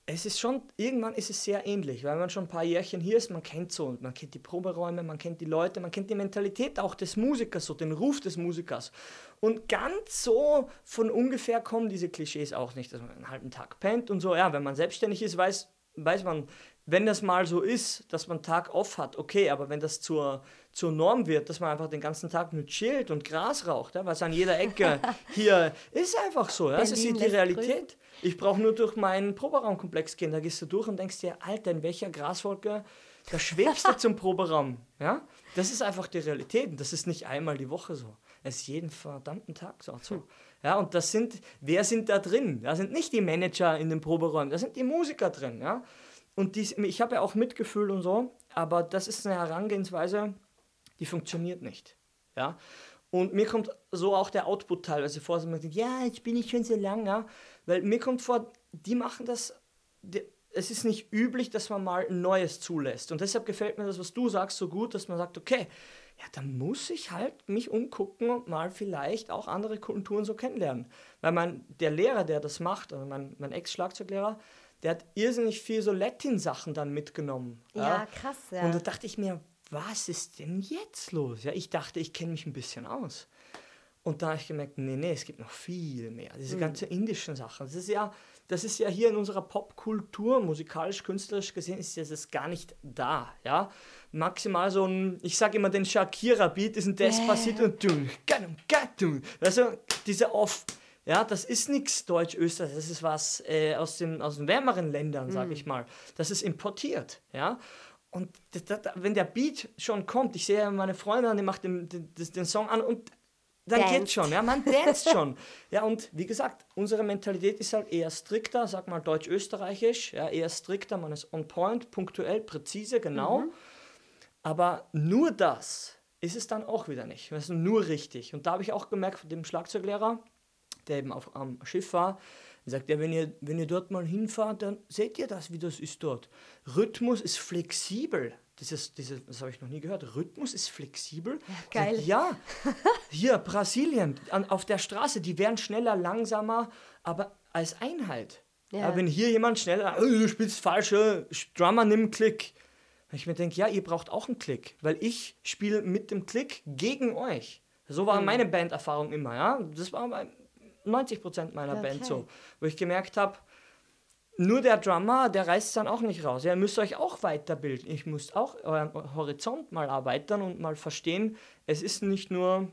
es ist schon, irgendwann ist es sehr ähnlich, weil man schon ein paar Jährchen hier ist, man kennt so, man kennt die Proberäume, man kennt die Leute, man kennt die Mentalität auch des Musikers, so den Ruf des Musikers. Und ganz so von ungefähr kommen diese Klischees auch nicht, dass man einen halben Tag pennt und so. Ja, wenn man selbstständig ist, weiß, weiß man, wenn das mal so ist, dass man Tag off hat, okay, aber wenn das zur, zur Norm wird, dass man einfach den ganzen Tag nur chillt und Gras raucht, ja, was an jeder Ecke hier ist einfach so, ja, das ist die Realität. Ich brauche nur durch meinen Proberaumkomplex gehen, da gehst du durch und denkst dir, Alter, in welcher Graswolke, da schwebst du zum Proberaum, ja, das ist einfach die Realität und das ist nicht einmal die Woche so, es ist jeden verdammten Tag so. so. Ja, und das sind, wer sind da drin? Da sind nicht die Manager in den Proberäumen, da sind die Musiker drin, ja. Und dies, ich habe ja auch Mitgefühl und so, aber das ist eine Herangehensweise, die funktioniert nicht. Ja? Und mir kommt so auch der Output teilweise vor, dass man denkt, ja, jetzt bin ich schon so lang, ja. Weil mir kommt vor, die machen das, die, es ist nicht üblich, dass man mal ein Neues zulässt. Und deshalb gefällt mir das, was du sagst, so gut, dass man sagt, okay, ja, dann muss ich halt mich umgucken und mal vielleicht auch andere Kulturen so kennenlernen. Weil mein, der Lehrer, der das macht, also mein, mein Ex-Schlagzeuglehrer, der hat irrsinnig viel so Latin-Sachen dann mitgenommen. Ja, krass, ja. Und da dachte ich mir, was ist denn jetzt los? Ja, ich dachte, ich kenne mich ein bisschen aus. Und da habe ich gemerkt, nee, nee, es gibt noch viel mehr. Diese ganze indischen Sachen. Das ist ja, das ist ja hier in unserer Popkultur, musikalisch, künstlerisch gesehen, ist das gar nicht da. Ja? Maximal so ein, ich sage immer, den Shakira-Beat ist ein Despacito und du, gatum, gatum. Also diese Off. Ja, das ist nichts Deutsch-Österreich, das ist was äh, aus, den, aus den wärmeren Ländern, sage ich mal. Das ist importiert, ja. Und das, das, wenn der Beat schon kommt, ich sehe meine Freundin, die macht den, den, den Song an und dann Danced. geht's schon, ja, man danst schon. Ja, und wie gesagt, unsere Mentalität ist halt eher strikter, sag mal deutsch-österreichisch, ja, eher strikter, man ist on point, punktuell, präzise, genau. Aber nur das ist es dann auch wieder nicht. Das ist nur richtig. Und da habe ich auch gemerkt von dem Schlagzeuglehrer, der eben auf, am Schiff war, er sagt, ja, wenn ihr, wenn ihr dort mal hinfahrt, dann seht ihr das, wie das ist dort. Rhythmus ist flexibel. dieses, dieses, das habe ich noch nie gehört, Rhythmus ist flexibel. Ja, geil. Sag, ja, hier Brasilien, an, auf der Straße, die werden schneller, langsamer, aber als Einheit. Ja. Ja. wenn hier jemand schneller, "Oh, du spielst falsche, Drummer, nimm einen Klick. Und ich mir denke, ja, ihr braucht auch einen Klick, weil ich spiele mit dem Klick gegen euch. So Mhm. war meine Banderfahrung immer, ja. Das war bei 90% meiner Okay. Band so. Wo ich gemerkt habe, nur der Drummer, der reißt es dann auch nicht raus. Ihr müsst euch auch weiterbilden. Ich muss auch euren Horizont mal erweitern und mal verstehen, es ist nicht nur,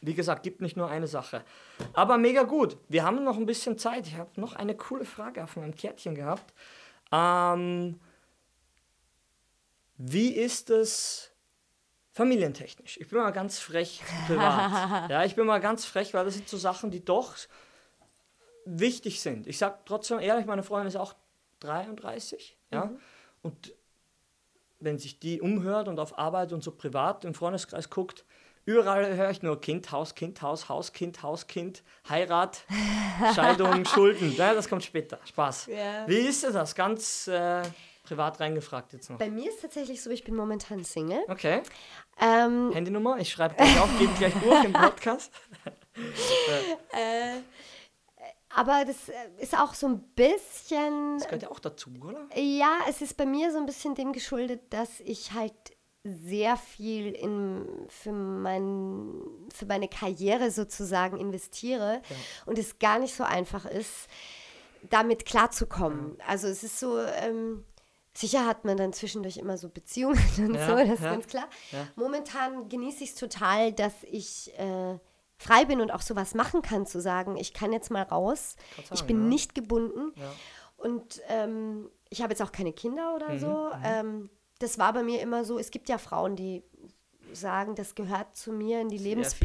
wie gesagt, gibt nicht nur eine Sache. Aber mega gut. Wir haben noch ein bisschen Zeit. Ich habe noch eine coole Frage auf meinem Kärtchen gehabt. Ähm, wie ist es familientechnisch? Ich bin mal ganz frech privat. ja, ich bin mal ganz frech, weil das sind so Sachen, die doch wichtig sind. Ich sag trotzdem ehrlich, meine Freundin ist auch 33, ja. Und wenn sich die umhört und auf Arbeit und so privat im Freundeskreis guckt, überall höre ich nur Kind, Haus, Kind, Haus, Haus, Kind, Haus, Kind, Heirat, Scheidung, Schulden. Ja, das kommt später. Spaß. Ja. Wie ist das? Ganz äh, privat reingefragt jetzt noch. Bei mir ist tatsächlich so, ich bin momentan Single. Okay. Ähm, Handynummer, ich schreibe gleich auf, gebe gleich durch im Podcast. aber das äh, ist auch so ein bisschen Das gehört ja auch dazu, oder? Ja, es ist bei mir so ein bisschen dem geschuldet, dass ich halt sehr viel in, für, mein, für meine Karriere sozusagen investiere und es gar nicht so einfach ist, damit klarzukommen. Also es ist so, ähm, sicher hat man dann zwischendurch immer so Beziehungen und Ja, so, das ist ja, ganz klar. ja. Momentan genieße ich es total, dass ich äh, frei bin und auch sowas machen kann, zu sagen, ich kann jetzt mal raus, Kann ich sagen, bin nicht gebunden. Und ähm, ich habe jetzt auch keine Kinder oder Mhm, so. Ähm, das war bei mir immer so. Es gibt ja Frauen, die sagen, das gehört zu mir in die Sehr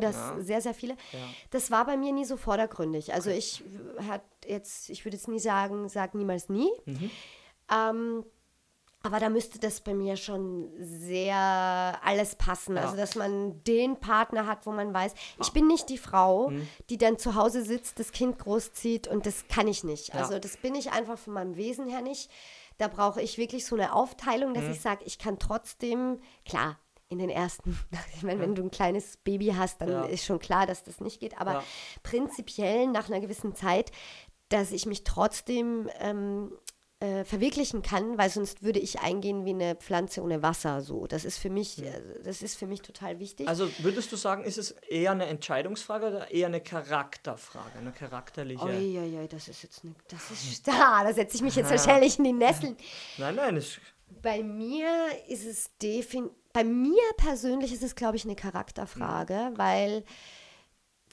viele, das ja. sehr, sehr viele. Ja. Das war bei mir nie so vordergründig. Also ich hat jetzt, ich würde jetzt nie sagen, sag niemals nie. Mhm. Ähm, aber da müsste das bei mir schon sehr alles passen. Ja. Also, dass man den Partner hat, wo man weiß, ich bin nicht die Frau, Mhm. die dann zu Hause sitzt, das Kind großzieht und das kann ich nicht. Ja. Also, das bin ich einfach von meinem Wesen her nicht. Da brauche ich wirklich so eine Aufteilung, Mhm. dass ich sage, ich kann trotzdem, klar, in den ersten, ich meine, wenn du ein kleines Baby hast, dann Ja. ist schon klar, dass das nicht geht. Aber prinzipiell nach einer gewissen Zeit, dass ich mich trotzdem ähm, äh, verwirklichen kann, weil sonst würde ich eingehen wie eine Pflanze ohne Wasser. So, das ist für mich, äh, das ist für mich total wichtig. Also würdest du sagen, ist es eher eine Entscheidungsfrage oder eher eine Charakterfrage, eine charakterliche? Uiuiui, das ist jetzt eine, das ist starr, da setze ich mich jetzt wahrscheinlich in die Nesseln. Nein, nein, ist, Bei mir ist es defin bei mir persönlich ist es, glaube ich, eine Charakterfrage, weil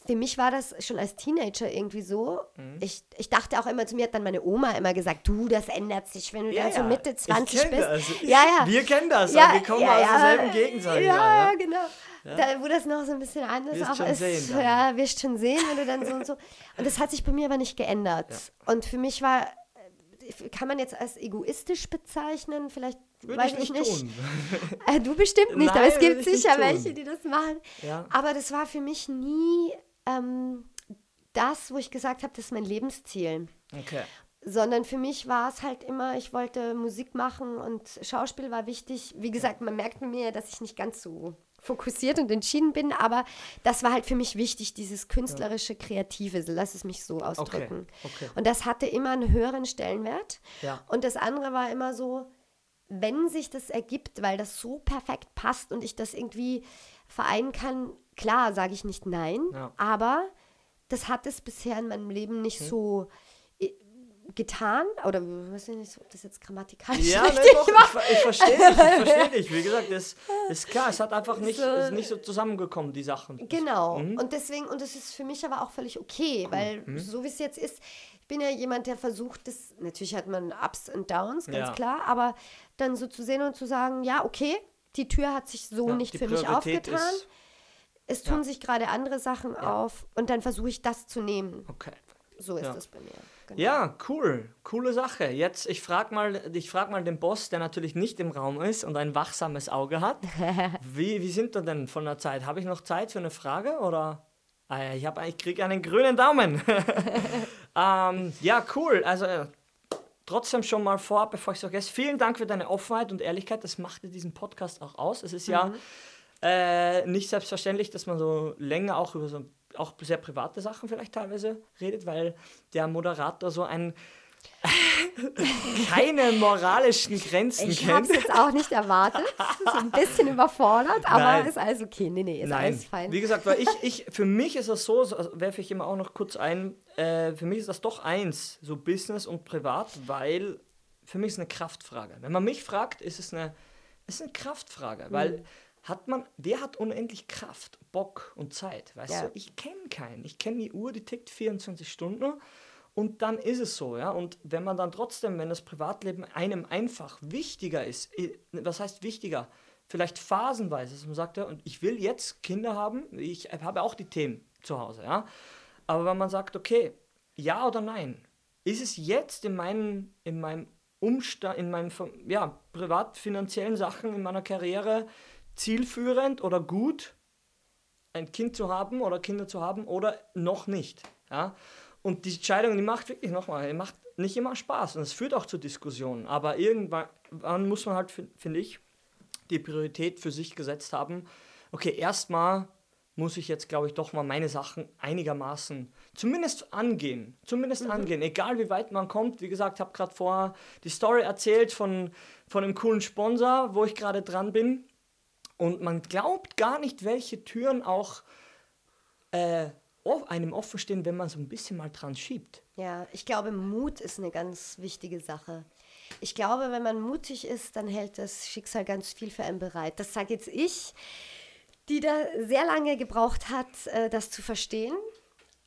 für mich war das schon als Teenager irgendwie so. Ich, ich dachte auch immer, zu mir hat dann meine Oma immer gesagt, du, das ändert sich, wenn du dann so Mitte 20 ich kenn bist. Das. Ja, ja. Wir kennen das, Ja, wir kommen ja, aus ja. derselben Gegend, sag ich ja, mal. ja, Ja? genau. Da, wo das noch so ein bisschen anders Wirst auch schon ist. sehen dann. ja, wirst schon sehen, wenn du dann so und so. Und das hat sich bei mir aber nicht geändert. Und für mich war, kann man jetzt als egoistisch bezeichnen, vielleicht Würde weiß ich nicht tun. Äh, Du bestimmt nicht, aber Nein, es gibt nicht sicher welche, die das machen. Ja. Aber das war für mich nie ähm, das, wo ich gesagt habe, das ist mein Lebensziel. Okay. Sondern für mich war es halt immer, ich wollte Musik machen und Schauspiel war wichtig. Wie gesagt, man merkt bei mir, dass ich nicht ganz so fokussiert und entschieden bin, aber das war halt für mich wichtig, dieses künstlerische, kreative, so lass es mich so ausdrücken. okay. Und das hatte immer einen höheren Stellenwert. Ja. Und das andere war immer so, wenn sich das ergibt, weil das so perfekt passt und ich das irgendwie vereinen kann, klar sage ich nicht nein, Ja. Hm. aber das hat es bisher in meinem Leben nicht so äh, getan oder weiß ich nicht, ob das jetzt grammatikalisch Ja, ne, richtig doch, ich, war. ver- ich verstehe dich, ich verstehe dich. Wie gesagt, das ist klar, es hat einfach nicht, So. es ist nicht so zusammengekommen, die Sachen. Genau. Mhm. Und deswegen, und das ist für mich aber auch völlig okay, weil so wie es jetzt ist, ich bin ja jemand, der versucht, das, natürlich hat man Ups und Downs, ganz Ja. klar, aber dann so zu sehen und zu sagen, ja, okay, die Tür hat sich so Ja, nicht für mich aufgetan. ist- Es tun Ja. sich gerade andere Sachen auf und dann versuche ich das zu nehmen. Okay. So ist Ja. das bei mir. Genau. Ja, cool. Coole Sache. Jetzt, ich frage mal, ich frag mal den Boss, der natürlich nicht im Raum ist und ein wachsames Auge hat. Wie, wie sind wir denn von der Zeit? Habe ich noch Zeit für eine Frage oder? Ah, ja, ich, hab- ich kriege einen grünen Daumen. ähm, ja, cool. Also äh, trotzdem schon mal vorab, bevor ich es vergesse, vielen Dank für deine Offenheit und Ehrlichkeit. Das machte diesen Podcast auch aus. Es ist ja Mhm. Äh, nicht selbstverständlich, dass man so länger auch über so auch sehr private Sachen vielleicht teilweise redet, weil der Moderator so ein keine moralischen Grenzen Ich habe kennt. es jetzt auch nicht erwartet. So ein bisschen überfordert, aber Nein. ist alles okay. Nee, nee, ist Nein, alles fein. wie gesagt, weil ich, ich, für mich ist das so, so also werfe ich immer auch noch kurz ein, äh, für mich ist das doch eins, so Business und Privat, weil für mich ist es eine Kraftfrage. Wenn man mich fragt, ist es eine, ist eine Kraftfrage, Mhm. weil hat man, wer hat unendlich Kraft, Bock und Zeit? Weißt Ja. du, ich kenne keinen. Ich kenne die Uhr, die tickt 24 Stunden und dann ist es so, ja. Und wenn man dann trotzdem, wenn das Privatleben einem einfach wichtiger ist, was heißt wichtiger? Vielleicht phasenweise, dass man sagt, ja, und ich will jetzt Kinder haben, ich habe auch die Themen zu Hause, ja. Aber wenn man sagt, okay, ja oder nein, ist es jetzt in meinen, in meinem Umstand, in meinen ja, privat-finanziellen Sachen, in meiner Karriere zielführend oder gut, ein Kind zu haben oder Kinder zu haben oder noch nicht. Ja? Und die Entscheidung, die macht wirklich nochmal, die macht nicht immer Spaß und es führt auch zu Diskussionen. Aber irgendwann muss man halt, finde ich, die Priorität für sich gesetzt haben. Okay, erstmal muss ich jetzt, glaube ich, doch mal meine Sachen einigermaßen zumindest angehen. Zumindest angehen. Egal wie weit man kommt. Wie gesagt, ich habe gerade vorher die Story erzählt von, von einem coolen Sponsor, wo ich gerade dran bin. Und man glaubt gar nicht, welche Türen auch äh, einem offen stehen, wenn man so ein bisschen mal dran schiebt. Ja, ich glaube, Mut ist eine ganz wichtige Sache. Ich glaube, wenn man mutig ist, dann hält das Schicksal ganz viel für einen bereit. Das sage jetzt ich, die da sehr lange gebraucht hat, äh, das zu verstehen.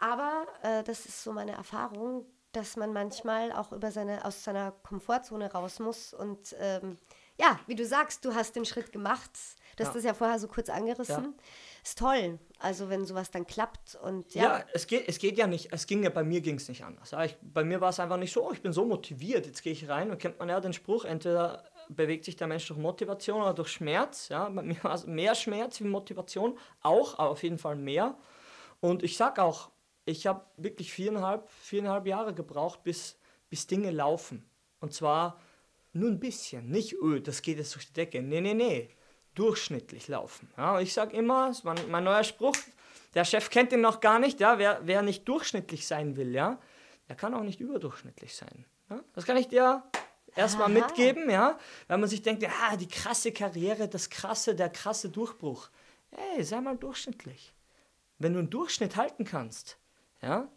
Aber äh, das ist so meine Erfahrung, dass man manchmal auch über seine, aus seiner Komfortzone raus muss. Und ähm, ja, wie du sagst, du hast den Schritt gemacht. Du hast Ja. das ja vorher so kurz angerissen. Ist toll. Also wenn sowas dann klappt und Ja, ja. es, geht, es geht ja nicht, es ging ja, bei mir ging es nicht anders. Ja, ich, bei mir war es einfach nicht so, oh, ich bin so motiviert, jetzt gehe ich rein und kennt man ja den Spruch, entweder bewegt sich der Mensch durch Motivation oder durch Schmerz. Ja, bei mir war es mehr Schmerz wie Motivation, auch, aber auf jeden Fall mehr. Und ich sag auch, ich habe wirklich viereinhalb, viereinhalb Jahre gebraucht, bis, bis Dinge laufen. Und zwar nur ein bisschen, nicht, öh, das geht jetzt durch die Decke. Nee, nee, nee. Durchschnittlich laufen. Ja, ich sage immer, das ist mein, mein neuer Spruch, der Chef kennt ihn noch gar nicht, ja, wer, wer nicht durchschnittlich sein will, ja, der kann auch nicht überdurchschnittlich sein. Ja? Das kann ich dir erstmal Aha. mitgeben, ja, weil man sich denkt, ja, die krasse Karriere, das krasse, der krasse Durchbruch. Ey, sei mal durchschnittlich. Wenn du einen Durchschnitt halten kannst, ja,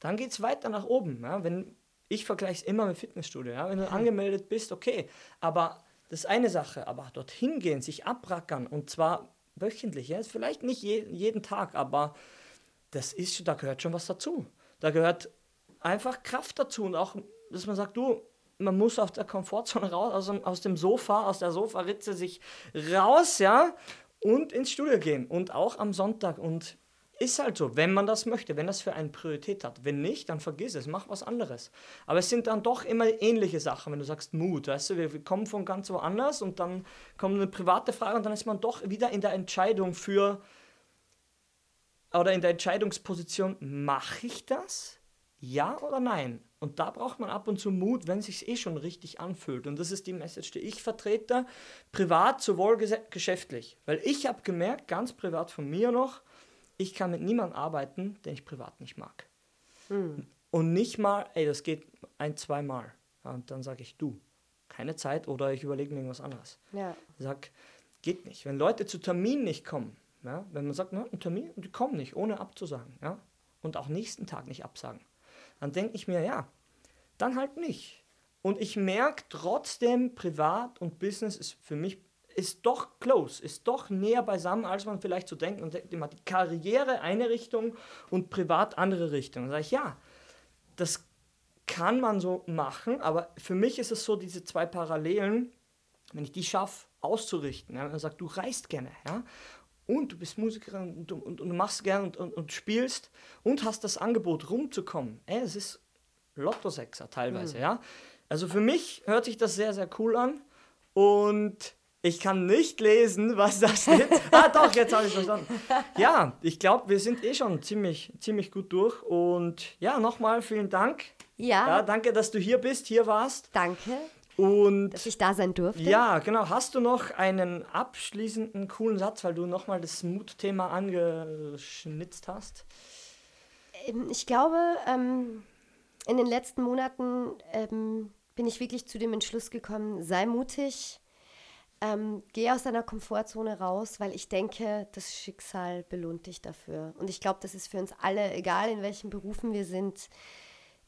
dann geht es weiter nach oben. Ja? Wenn, ich vergleiche es immer mit Fitnessstudio. Ja? Wenn du angemeldet bist, okay. Aber das ist eine Sache. Aber dorthin gehen, sich abrackern und zwar wöchentlich. Ja? Vielleicht nicht je, jeden Tag, aber das ist, da gehört schon was dazu. Da gehört einfach Kraft dazu und auch, dass man sagt, du, man muss aus der Komfortzone raus, aus, dem- aus dem Sofa, aus der Sofaritze sich raus, ja, und ins Studio gehen und auch am Sonntag und ist halt so, wenn man das möchte, wenn das für eine Priorität hat. Wenn nicht, dann vergiss es, mach was anderes. Aber es sind dann doch immer ähnliche Sachen, wenn du sagst Mut, weißt du, wir, wir kommen von ganz woanders und dann kommt eine private Frage und dann ist man doch wieder in der Entscheidung für oder in der Entscheidungsposition, mache ich das? Ja oder nein? Und da braucht man ab und zu Mut, wenn es sich eh schon richtig anfühlt. Und das ist die Message, die ich vertrete, privat sowohl ges geschäftlich. Weil ich habe gemerkt, ganz privat von mir noch, ich kann mit niemandem arbeiten, den ich privat nicht mag. Und nicht mal, ey, das geht ein, zweimal. Ja, und dann sage ich, du, keine Zeit oder ich überlege mir irgendwas anderes. Ja. Ich sag, geht nicht. Wenn Leute zu Terminen nicht kommen, ja, wenn man sagt, na, ein Termin, und die kommen nicht, ohne abzusagen, ja, und auch nächsten Tag nicht absagen, dann denke ich mir, ja, dann halt nicht. Und ich merke trotzdem, privat und Business ist für mich, ist doch close, ist doch näher beisammen, als man vielleicht so denkt. Man denkt immer, die Karriere eine Richtung und privat andere Richtung. Dann sage ich, ja, das kann man so machen, aber für mich ist es so, diese zwei Parallelen, wenn ich die schaffe, auszurichten, ja, man sagt, du reist gerne, ja, und du bist Musikerin und, du- und, und du machst gerne und, und, und spielst und hast das Angebot rumzukommen, ey, es ist Lotto-Sechser teilweise, ja. Also für mich hört sich das sehr, sehr cool an und ich kann nicht lesen, was da steht. ah, doch, jetzt habe ich verstanden. Ja, ich glaube, wir sind eh schon ziemlich, ziemlich gut durch und ja, nochmal vielen Dank Ja. ja. Danke, dass du hier bist, hier warst. Danke. Und dass ich da sein durfte. Ja, genau. Hast du noch einen abschließenden coolen Satz, weil du nochmal das Mutthema angeschnitzt hast? Ähm, ich glaube, ähm, in den letzten Monaten ähm, bin ich wirklich zu dem Entschluss gekommen, sei mutig, ähm, geh aus deiner Komfortzone raus, weil ich denke, das Schicksal belohnt dich dafür. Und ich glaube, das ist für uns alle, egal in welchen Berufen wir sind,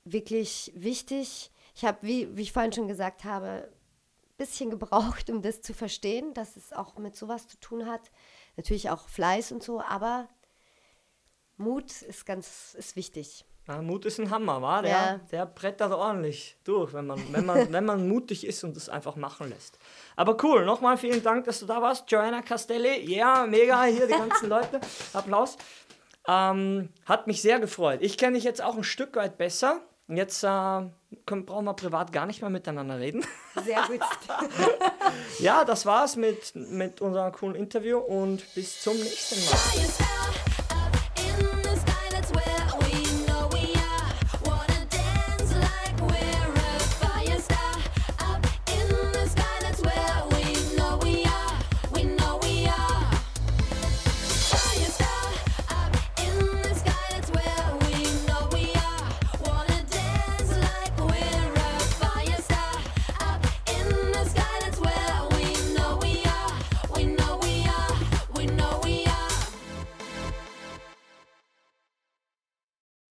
wirklich wichtig. Ich habe, wie, wie ich vorhin schon gesagt habe, ein bisschen gebraucht, um das zu verstehen, dass es auch mit sowas zu tun hat. Natürlich auch Fleiß und so, aber Mut ist ganz ist wichtig. Ja, Mut ist ein Hammer, wa? Der, ja. der brettert ordentlich durch, wenn man, wenn, man, wenn man mutig ist und es einfach machen lässt. Aber cool, nochmal vielen Dank, dass du da warst. Joanna Castelli, ja, yeah, mega, hier die ganzen Leute. Applaus. Ähm, hat mich sehr gefreut. Ich kenne dich jetzt auch ein Stück weit besser. Jetzt äh, können, brauchen wir privat gar nicht mehr miteinander reden. Sehr gut. ja, das war's mit, mit unserem coolen Interview und bis zum nächsten Mal.